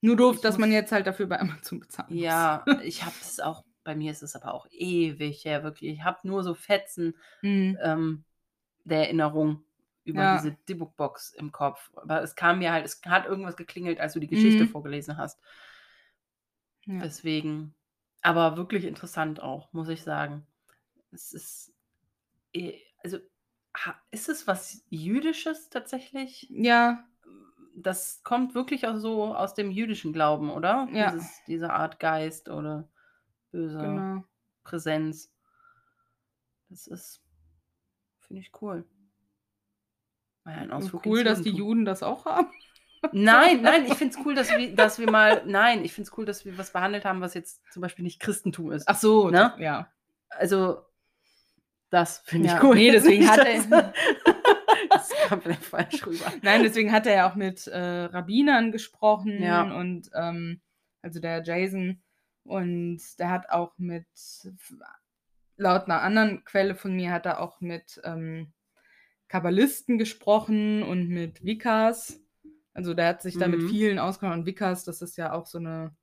Nur doof, Ich dass man muss- jetzt halt dafür bei Amazon bezahlen muss. Ja, ich habe es auch, bei mir ist es aber auch ewig her, wirklich. Ich habe nur so Fetzen Mhm. ähm, der Erinnerung über Ja. diese Dibbook-Box im Kopf. Aber es kam mir halt, es hat irgendwas geklingelt, als du die Geschichte Mhm. vorgelesen hast. Ja. Deswegen, aber wirklich interessant auch, muss ich sagen. Es ist, eh- also, ist es was Jüdisches tatsächlich? ja, Das kommt wirklich auch so aus dem jüdischen Glauben, oder? Ja. Dieses, diese Art Geist oder böse genau. Präsenz. Das ist, finde ich cool. Ja ein Ausflug cool, dass die. Juden das auch haben. Nein, nein, ich finde es cool, dass wir, dass wir mal, nein, ich finde es cool, dass wir was behandelt haben, was jetzt zum Beispiel nicht Christentum ist. Ach so, Ne? ja. Also, das finde Ja, ich cool. nee, deswegen hat er- Das kam vielleicht falsch rüber. Nein, deswegen hat er ja auch mit äh, Rabbinern gesprochen Ja. und ähm, also der Jason und der hat auch mit laut einer anderen Quelle von mir hat er auch mit ähm, Kabbalisten gesprochen und mit Vikas. Also der hat sich da mit Mhm. vielen ausgenommen. Und Vikas, das ist ja auch so eine,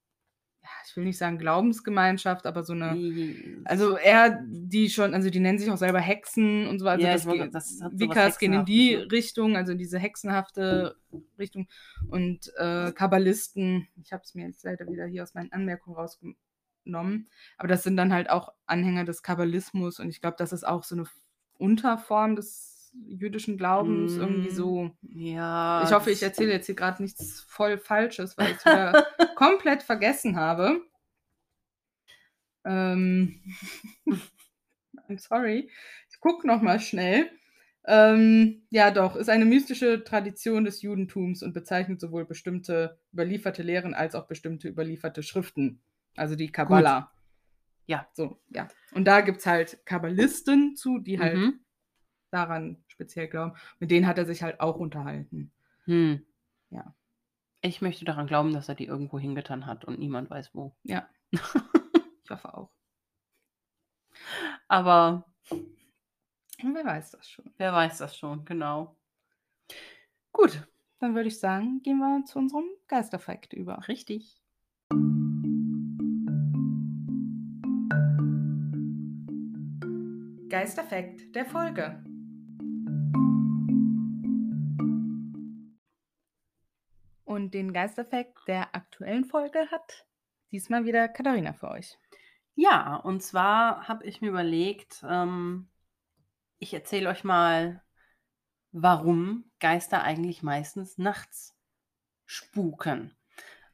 ich will nicht sagen Glaubensgemeinschaft, aber so eine Also er, die schon, also die nennen sich auch selber Hexen und so weiter. Ja, das das Vikas gehen in die ne? Richtung, also in diese hexenhafte Richtung. Und äh, Kabbalisten, ich habe es mir jetzt leider wieder hier aus meinen Anmerkungen rausgenommen, aber das sind dann halt auch Anhänger des Kabbalismus und ich glaube, das ist auch so eine Unterform des jüdischen Glaubens, irgendwie Mm, so. Ja. Ich hoffe, ich erzähle jetzt hier gerade nichts voll Falsches, weil ich es wieder komplett vergessen habe. Ähm, I'm sorry. Ich gucke noch mal schnell. Ähm, ja, doch, ist eine mystische Tradition des Judentums und bezeichnet sowohl bestimmte überlieferte Lehren als auch bestimmte überlieferte Schriften. Also die Kabbala. Ja. So, ja. Und da gibt es halt Kabbalisten zu, die halt Mhm. Daran speziell glauben. Mit denen hat er sich halt auch unterhalten. Hm. Ja. Ich möchte daran glauben, dass er die irgendwo hingetan hat und niemand weiß wo. Ja. Ich hoffe auch. Aber wer weiß das schon. wer weiß das schon, genau. Gut, Dann würde ich sagen, gehen wir zu unserem Geisterfakt über. richtig. Geisterfekt der Folge. Und den Geisterfekt der aktuellen Folge hat diesmal wieder Katharina für euch. Ja, und zwar habe ich mir überlegt, ähm, ich erzähle euch mal, warum Geister eigentlich meistens nachts spuken.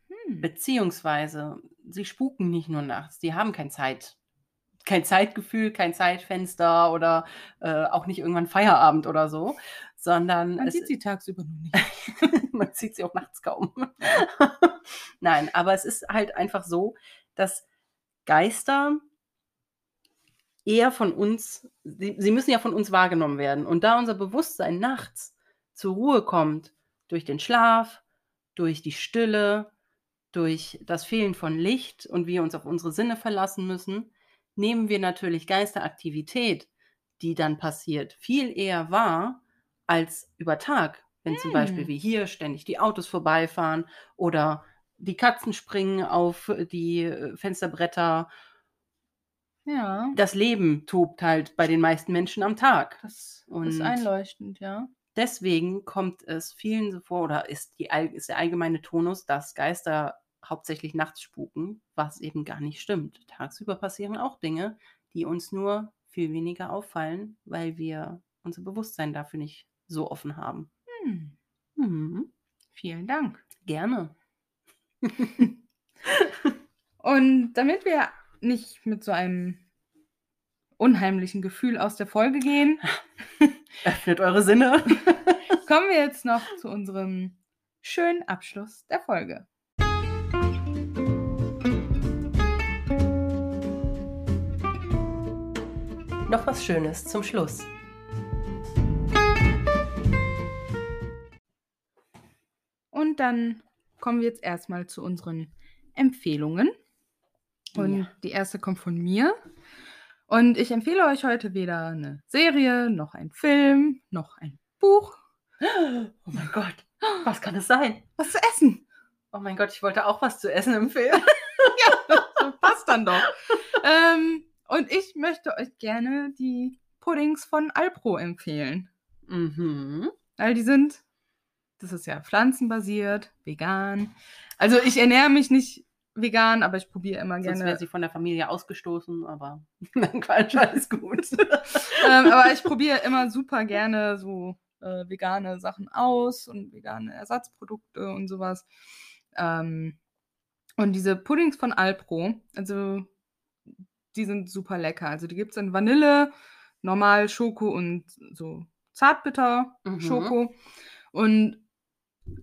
Hm. Beziehungsweise, sie spuken nicht nur nachts, die haben kein Zeit, kein Zeitgefühl, kein Zeitfenster oder äh, auch nicht irgendwann Feierabend oder so, sondern Man sieht sie tagsüber nur nicht. man sieht sie auch nachts kaum. Nein, aber es ist halt einfach so, dass Geister eher von uns, sie, sie müssen ja von uns wahrgenommen werden. Und da unser Bewusstsein nachts zur Ruhe kommt, durch den Schlaf, durch die Stille, durch das Fehlen von Licht und wir uns auf unsere Sinne verlassen müssen, nehmen wir natürlich Geisteraktivität, die dann passiert, viel eher wahr als über Tag. Wenn zum Hm. Beispiel wie hier ständig die Autos vorbeifahren oder die Katzen springen auf die äh, Fensterbretter. Ja, Das Leben tobt halt bei den meisten Menschen am Tag. das Und ist einleuchtend, ja. deswegen kommt es vielen so vor, oder ist, die, ist der allgemeine Tonus, dass Geister hauptsächlich nachts spuken, was eben gar nicht stimmt. Tagsüber passieren auch Dinge, die uns nur viel weniger auffallen, weil wir unser Bewusstsein dafür nicht so offen haben. Hm. Mhm. Vielen Dank. Gerne. Und damit wir nicht mit so einem unheimlichen Gefühl aus der Folge gehen, Öffnet eure Sinne. kommen wir jetzt noch zu unserem schönen Abschluss der Folge. Noch was Schönes zum Schluss. Und dann kommen wir jetzt erstmal zu unseren Empfehlungen. Und Ja. die erste kommt von mir. Und ich empfehle euch heute weder eine Serie, noch ein Film, noch ein Buch. Oh mein Gott, was kann es sein? Was zu essen. Oh mein Gott, ich wollte auch was zu essen empfehlen. Passt dann doch. ähm, und ich möchte euch gerne die Puddings von Alpro empfehlen. Mhm. Weil die sind, das ist ja pflanzenbasiert, vegan. Also ich ernähre mich nicht vegan, aber ich probiere immer Sonst gerne. wäre sie von der Familie ausgestoßen, aber nein, Quatsch, alles gut. ähm, aber ich probiere immer super gerne so äh, vegane Sachen aus und vegane Ersatzprodukte und sowas. Ähm, und diese Puddings von Alpro, also die sind super lecker. Also die gibt es in Vanille, normal Schoko und so Zartbitter Mhm. Schoko. Und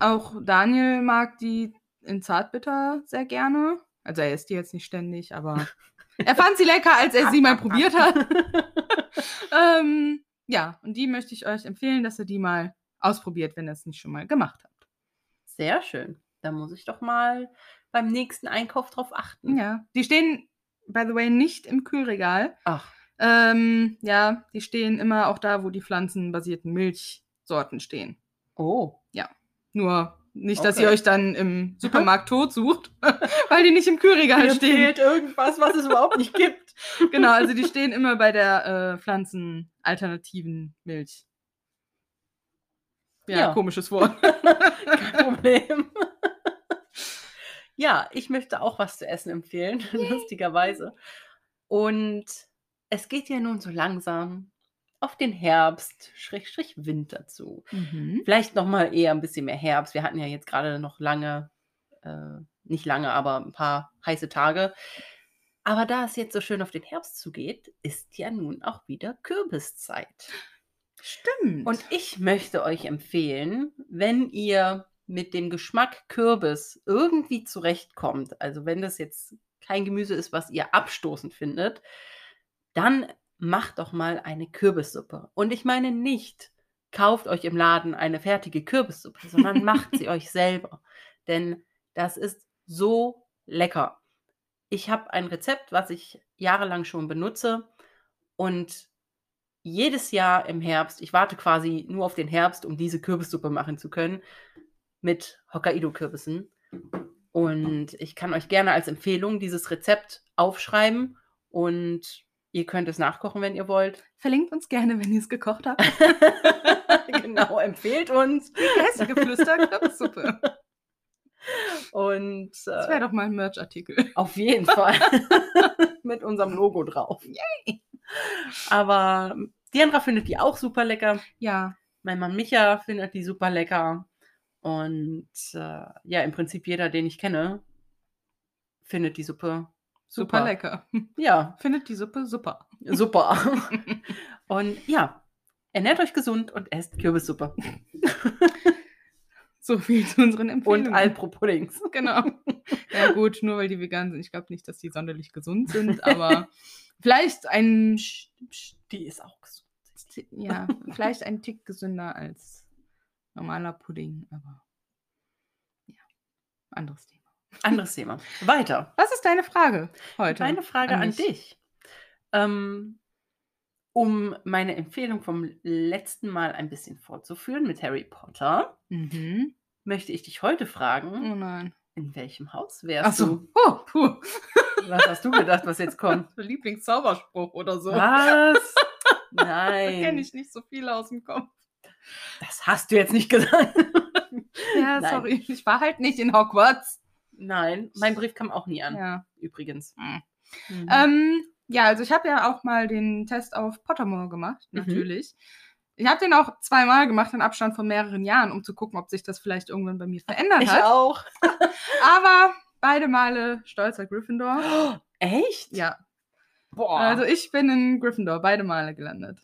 auch Daniel mag die in Zartbitter sehr gerne. Also er isst die jetzt nicht ständig, aber er fand sie lecker, als er sie mal probiert hat. ähm, ja, und die möchte ich euch empfehlen, dass ihr die mal ausprobiert, wenn ihr es nicht schon mal gemacht habt. Sehr schön. Da muss ich doch mal beim nächsten Einkauf drauf achten. Ja, die stehen, by the way, nicht im Kühlregal. Ach, Ähm, ja, die stehen immer auch da, wo die pflanzenbasierten Milchsorten stehen. oh. Nur nicht, dass ihr Okay. euch dann im Supermarkt tot sucht, weil die nicht im Kühlregal Mir stehen. fehlt irgendwas, was es überhaupt nicht gibt. Genau, also die stehen immer bei der äh, pflanzenalternativen Milch. Ja, Ja. komisches Wort. Kein Problem. Ja, ich möchte auch was zu essen empfehlen, lustigerweise. Und es geht ja nun so langsam auf den Herbst, Schrägstrich Winter zu. Mhm. Vielleicht noch mal eher ein bisschen mehr Herbst. Wir hatten ja jetzt gerade noch lange, äh, nicht lange, aber ein paar heiße Tage. Aber da es jetzt so schön auf den Herbst zugeht, ist ja nun auch wieder Kürbiszeit. Stimmt. Und ich möchte euch empfehlen, wenn ihr mit dem Geschmack Kürbis irgendwie zurechtkommt, also wenn das jetzt kein Gemüse ist, was ihr abstoßend findet, dann macht doch mal eine Kürbissuppe. Und ich meine nicht, kauft euch im Laden eine fertige Kürbissuppe, sondern macht sie euch selber. Denn das ist so lecker. Ich habe ein Rezept, was ich jahrelang schon benutze und jedes Jahr im Herbst, ich warte quasi nur auf den Herbst, um diese Kürbissuppe machen zu können, mit Hokkaido-Kürbissen. Und ich kann euch gerne als Empfehlung dieses Rezept aufschreiben und Ihr könnt es nachkochen, wenn ihr wollt. Verlinkt uns gerne, wenn ihr es gekocht habt. genau, empfehlt uns. Die Gästegeflüster Kürbissuppe. Und Das äh, wäre doch mal ein Merch-Artikel. auf jeden Fall mit unserem Logo drauf. Aber Diandra findet die auch super lecker. Ja, Mein Mann Micha findet die super lecker. Und äh, ja, im Prinzip jeder, den ich kenne, findet die Suppe super, super. lecker. Ja, Findet die Suppe super. super. und ja, ernährt euch gesund und esst Kürbissuppe. So viel zu unseren Und Empfehlungen. Alpro-Puddings. Genau. Ja gut, nur weil die vegan sind. Ich glaube nicht, dass die sonderlich gesund sind, aber vielleicht ein, Die ist auch gesund. ja, vielleicht ein Tick gesünder als normaler Pudding, aber ja, anderes Thema. Anderes Thema. Weiter. Was ist deine Frage heute? Meine Frage an an dich. Ähm, um meine Empfehlung vom letzten Mal ein bisschen fortzuführen mit Harry Potter, Mhm. möchte ich dich heute fragen, Oh nein. in welchem Haus wärst Ach so. du? Oh, puh. Was hast du gedacht, was jetzt kommt? Lieblingszauberspruch oder so. Was? Da kenne Nein, ich nicht so viel aus dem Kopf. das hast du jetzt nicht gesagt. Ja, Nein. sorry. Ich war halt nicht in Hogwarts. Nein, mein Brief kam auch nie an, Ja. übrigens. Mhm. Mhm. Ähm, ja, also ich habe ja auch mal den Test auf Pottermore gemacht, Mhm. natürlich. Ich habe den auch zweimal gemacht in Abstand von mehreren Jahren, um zu gucken, ob sich das vielleicht irgendwann bei mir verändert ich hat. auch. Aber beide Male stolzer Gryffindor. Echt? Ja, Boah, also ich bin in Gryffindor beide Male gelandet.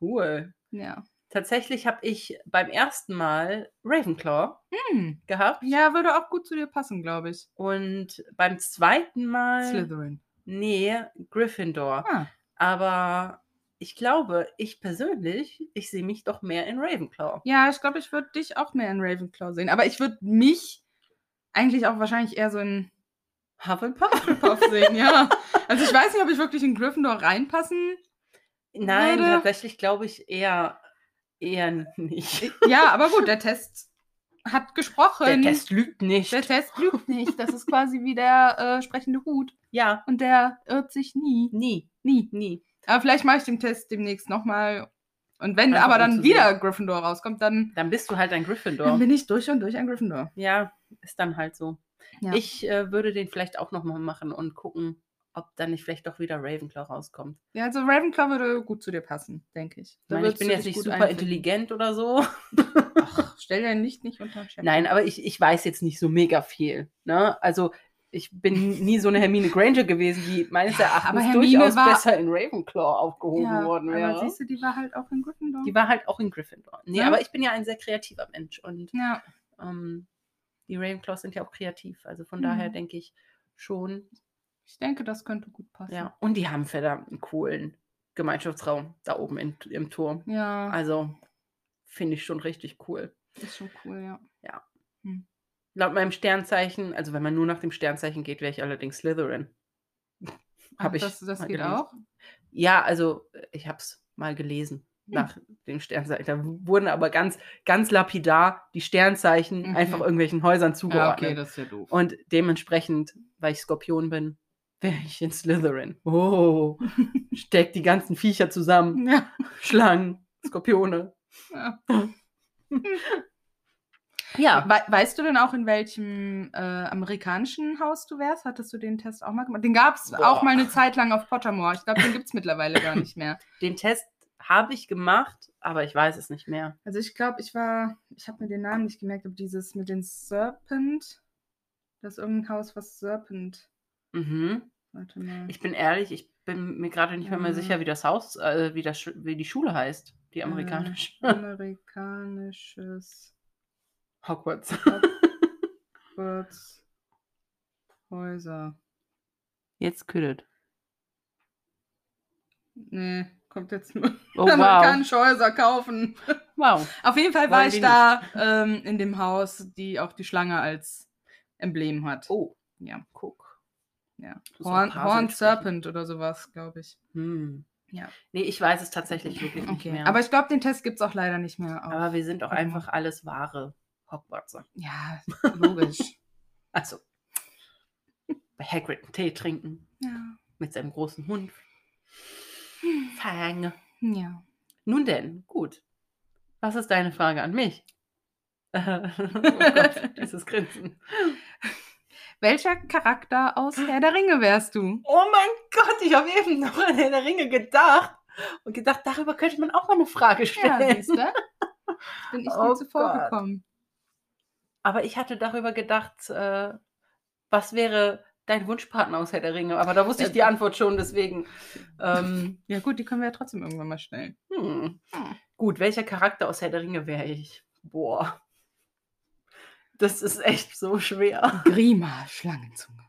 cool. Ja. Tatsächlich habe ich beim ersten Mal Ravenclaw Hm. gehabt Ja, würde auch gut zu dir passen, glaube ich. und beim zweiten Mal Slytherin. nee, Gryffindor. Ah, Aber ich glaube, ich persönlich, ich sehe mich doch mehr in Ravenclaw. ja, ich glaube, ich würde dich auch mehr in Ravenclaw sehen. Aber ich würde mich eigentlich auch wahrscheinlich eher so in Hufflepuff? Hufflepuff sehen, ja. Also ich weiß nicht, ob ich wirklich in Gryffindor reinpassen Nein, Würde- tatsächlich glaube ich eher eher nicht. Ja, aber gut, der Test hat gesprochen. Der Test lügt nicht. Der Test lügt nicht. Das ist quasi wie der äh, sprechende Hut. ja, Und der irrt sich nie. nie, Nie. nie. Aber vielleicht mache ich den Test demnächst nochmal. Und wenn Einfach aber dann wieder sehen. Gryffindor rauskommt, dann, Dann bist du halt ein dann Gryffindor. bin ich durch und durch ein Gryffindor. Ja, ist dann halt so. Ja. Ich äh, würde den vielleicht auch nochmal machen und gucken, ob dann nicht vielleicht doch wieder Ravenclaw rauskommt. Ja, also Ravenclaw würde gut zu dir passen, denke ich. Ich, meine, ich bin jetzt nicht super einfinden. intelligent oder so. Ach, stell dein Licht nicht unter Scheffel. Nein, aber ich, ich weiß jetzt nicht so mega viel. Ne? Also ich bin nie so eine Hermine Granger gewesen, die meines Ja, Erachtens aber Hermine durchaus war- besser in Ravenclaw aufgehoben ja, worden aber wäre. siehst du, die war halt auch in Gryffindor. Die war halt auch in Gryffindor. Nee, Ja. aber ich bin ja ein sehr kreativer Mensch und ja. ähm, die Ravenclaws sind ja auch kreativ. Also von Mhm. daher denke ich schon, Ich denke, das könnte gut passen. ja. Und die haben verdammt einen coolen Gemeinschaftsraum da oben in, im Turm. Ja, Also finde ich schon richtig cool. ist schon cool, ja. Laut meinem Sternzeichen, also wenn man nur nach dem Sternzeichen geht, wäre ich allerdings Slytherin. Ach, Hab ich das das geht gelesen. auch? Ja, also äh, ich habe es mal gelesen Hm. nach dem Sternzeichen. Da wurden aber ganz, ganz lapidar die Sternzeichen Mhm. einfach irgendwelchen Häusern Ja, zugeordnet. okay, das ist ja doof. Und dementsprechend, weil ich Skorpion bin, wäre ich in Slytherin. Oh, steckt die ganzen Viecher zusammen. Ja. Schlangen, Skorpione. ja. Ja, We weißt du denn auch, in welchem äh, amerikanischen Haus du wärst? Hattest du den Test auch mal gemacht? Den gab es auch mal eine Zeit lang auf Pottermore. Ich glaube, den gibt es mittlerweile gar nicht mehr. den Test habe ich gemacht, aber ich weiß es nicht mehr. Also ich glaube, ich war, ich habe mir den Namen nicht gemerkt, aber dieses mit den Serpent, das ist irgendein Haus, was Serpent. Mhm. Warte mal. Ich bin ehrlich, ich bin mir gerade nicht mehr, mehr Mhm. sicher, wie das Haus, äh, wie, das, wie die Schule heißt. Die amerikanische. Äh, amerikanisches Hogwarts. Hogwarts Häuser. Jetzt kühlt. Nee, kommt jetzt nur Oh, wow. amerikanische Häuser kaufen. Wow. Auf jeden Fall war Wollen ich da ähm, in dem Haus, die auch die Schlange als Emblem hat. Oh, Ja. guck. Ja. Horn, Horn. Serpent oder sowas, glaube ich. Hm. Ja. Nee, ich weiß es tatsächlich wirklich nicht Okay. mehr. Aber ich glaube, den Test gibt es auch leider nicht mehr. Aber wir sind auch mal. einfach alles wahre Hogwartser. ja, logisch. Also, bei Hagrid einen Tee trinken ja. mit seinem großen Hund. Fang. Ja. Nun denn, gut. Was ist deine Frage an mich? oh Gott, dieses Grinsen. Welcher Charakter aus Herr der Ringe wärst du? Oh mein Gott, ich habe eben noch an Herr der Ringe gedacht und gedacht, darüber könnte man auch mal eine Frage Ja, stellen. siehst du? Bin ich Oh zuvor Gott. gekommen. Aber ich hatte darüber gedacht, äh, was wäre dein Wunschpartner aus Herr der Ringe? Aber da wusste ich die Antwort schon, deswegen. Ähm, Ja gut, die können wir ja trotzdem irgendwann mal stellen. hm. Hm. Gut, welcher Charakter aus Herr der Ringe wäre ich? Boah. Das ist echt so schwer. Grima, Schlangenzunge.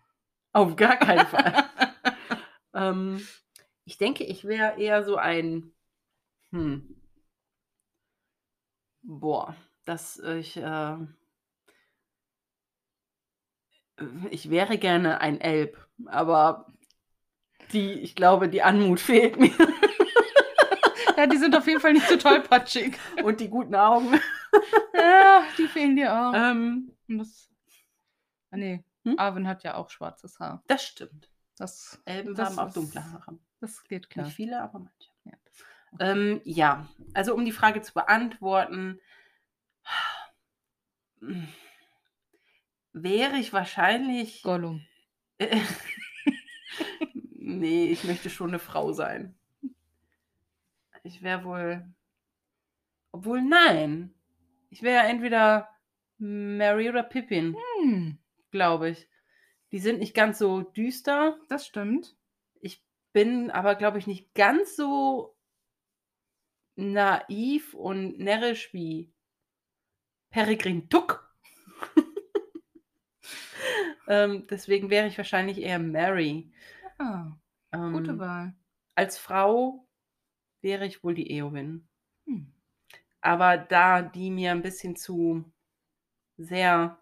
Auf gar keinen Fall. ähm, ich denke, ich wäre eher so ein. Hm. Boah, dass ich. Äh, ich wäre gerne ein Elb, aber die, ich glaube, die Anmut fehlt mir Ja, die sind auf jeden Fall nicht so tollpatschig. und die guten Augen. Ja, die fehlen dir auch. Ähm, Und das, ah, nee, Hm? Arwen hat ja auch schwarzes Haar. das stimmt. Das, Elben Das haben auch dunkle Haare. das geht klar. Nicht viele, aber manche. Ja. Ähm, ja, also um die Frage zu beantworten, wäre ich wahrscheinlich. Gollum. nee, ich möchte schon eine Frau sein. Ich wäre wohl. Obwohl, nein. Ich wäre entweder Mary oder Pippin, Hm, glaube ich. Die sind nicht ganz so düster. das stimmt. Ich bin aber, glaube ich, nicht ganz so naiv und närrisch wie Peregrin Tuck. ähm, deswegen wäre ich wahrscheinlich eher Mary. Ah, Ähm, gute Wahl. als Frau wäre ich wohl die Eowyn. Hm. Aber da die mir ein bisschen zu sehr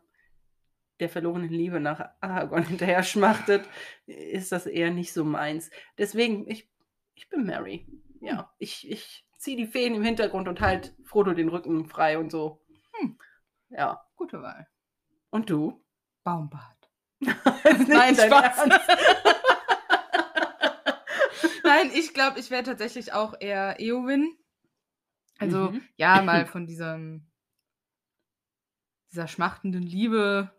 der verlorenen Liebe nach Aragorn hinterher schmachtet, ist das eher nicht so meins. Deswegen, ich, ich bin Mary. Ja, ich, ich ziehe die Feen im Hintergrund und halt Frodo den Rücken frei und so. Hm. Ja. Gute Wahl. Und du? Baumbart. Nein, Spaß. Nein, ich glaube, ich wäre tatsächlich auch eher Eowyn. Also, Mhm. ja, mal von diesem, dieser schmachtenden Liebe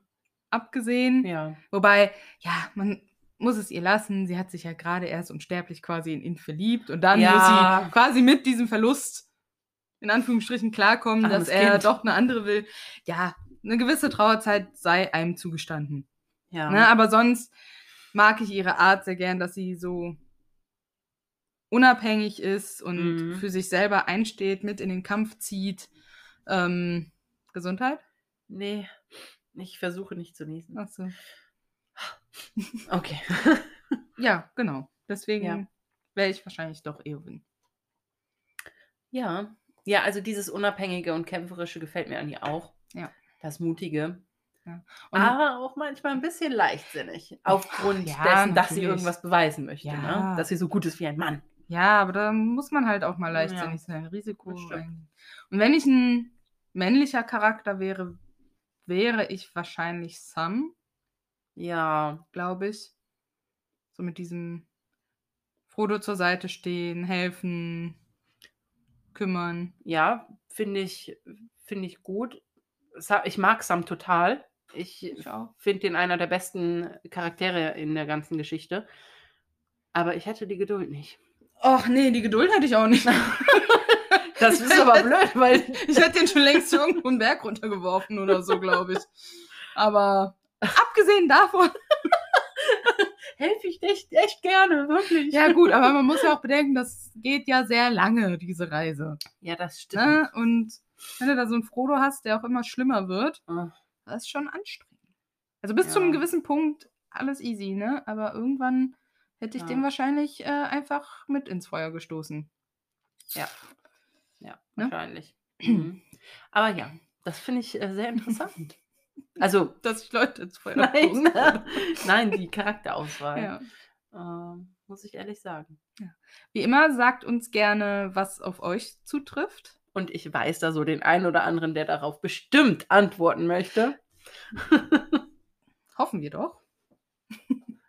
abgesehen. Ja. Wobei, ja, man muss es ihr lassen. Sie hat sich ja gerade erst unsterblich quasi in ihn verliebt und dann Ja. muss sie quasi mit diesem Verlust in Anführungsstrichen klarkommen, Armes dass er Kind. doch eine andere will. Ja, eine gewisse Trauerzeit sei einem zugestanden. Ja. Ne, aber sonst mag ich ihre Art sehr gern, dass sie so unabhängig ist und Mhm. für sich selber einsteht, mit in den Kampf zieht. Ähm, Gesundheit? nee, ich versuche nicht zu niesen. Achso. Okay. Ja, genau. Deswegen Ja. wäre ich wahrscheinlich doch Eowyn. Ja. Ja, also dieses Unabhängige und Kämpferische gefällt mir an ihr auch. Ja. Das Mutige. Und aber auch manchmal ein bisschen leichtsinnig. Aufgrund ja, dessen, dass sie natürlich. irgendwas beweisen möchte. Ja. Ne? Dass sie so gut ist wie ein Mann. Ja, aber da muss man halt auch mal leichtsinnig Ja. sein, Risiko eingehen. Und wenn ich ein männlicher Charakter wäre, wäre ich wahrscheinlich Sam. Ja. glaube ich. So mit diesem Frodo zur Seite stehen, helfen, kümmern. Ja, finde ich, finde ich gut. Ich mag Sam total. Ich Ich finde den einer der besten Charaktere in der ganzen Geschichte. Aber ich hätte die Geduld nicht. Och nee, die Geduld hätte ich auch nicht. Das ist aber blöd, weil Ich hätte den schon längst irgendwo einen Berg runtergeworfen oder so, glaube ich. Aber abgesehen davon. helfe ich dich echt gerne, wirklich. Ja, gut, aber man muss ja auch bedenken, das geht ja sehr lange, diese Reise. Ja, das stimmt. Ne? Und wenn du da so einen Frodo hast, der auch immer schlimmer wird, Ah. das ist schon anstrengend. Also bis Ja. zu einem gewissen Punkt alles easy, ne? Aber irgendwann hätte ich Ja. den wahrscheinlich äh, einfach mit ins Feuer gestoßen. Ja. Ja, Ne? wahrscheinlich. Mhm. Aber ja, das finde ich äh, sehr interessant. Also, Dass ich Leute ins Feuer nein, nein, die Charakterauswahl. Ja. Ähm, muss ich ehrlich sagen. Wie immer, sagt uns gerne, was auf euch zutrifft. Und ich weiß da so den einen oder anderen, der darauf bestimmt antworten möchte. Hoffen wir doch.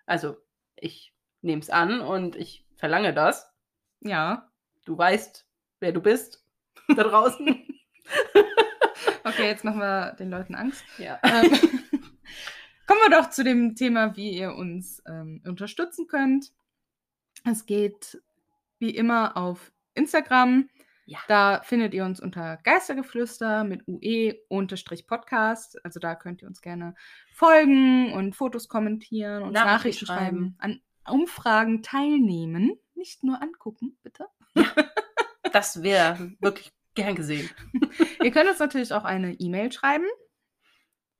Also, ich nehme es an und ich verlange das. Ja. Du weißt, wer du bist da draußen. Okay, jetzt machen wir den Leuten Angst. ja. Ähm, kommen wir doch zu dem Thema, wie ihr uns ähm, unterstützen könnt. Es geht wie immer auf Instagram. Ja. Da findet ihr uns unter Geistergeflüster mit UE-Podcast. Also da könnt ihr uns gerne folgen und Fotos kommentieren und Nachrichten Nachrichten, schreiben. An Umfragen teilnehmen. Nicht nur angucken, bitte. Das wäre wirklich gern gesehen. ihr könnt uns natürlich auch eine E-Mail schreiben.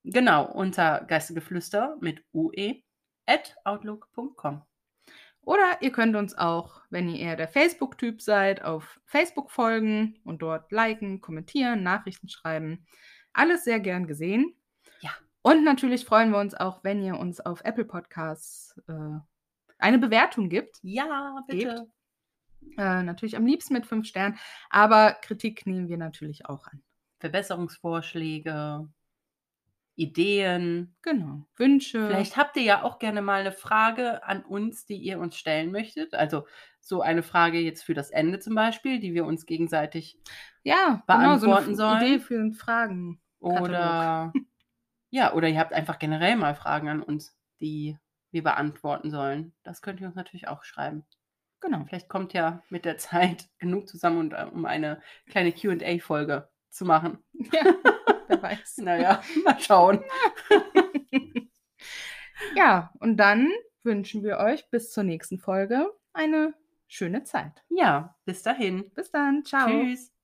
Genau, unter Geistegeflüster mit ue at outlook.com. Oder ihr könnt uns auch, wenn ihr eher der Facebook-Typ seid, auf Facebook folgen und dort liken, kommentieren, Nachrichten schreiben. Alles sehr gern gesehen. Ja. Und natürlich freuen wir uns auch, wenn ihr uns auf Apple Podcasts äh, eine Bewertung gibt. Ja, bitte. Äh, natürlich am liebsten mit fünf Sternen. Aber Kritik nehmen wir natürlich auch an. Verbesserungsvorschläge, Ideen. Genau. Wünsche. Vielleicht habt ihr ja auch gerne mal eine Frage an uns, die ihr uns stellen möchtet. Also so eine Frage jetzt für das Ende zum Beispiel, die wir uns gegenseitig ja, genau, so beantworten eine sollen. Idee für einen Fragen. oder ja, oder ihr habt einfach generell mal Fragen an uns, die wir beantworten sollen. Das könnt ihr uns natürlich auch schreiben. Genau. Vielleicht kommt ja mit der Zeit genug zusammen, und, äh, um eine kleine QA-Folge zu machen. Ja, wer weiß. Naja, mal schauen. Ja, und dann wünschen wir euch bis zur nächsten Folge eine schöne Zeit. Ja, bis dahin. Bis dann. Ciao. Tschüss.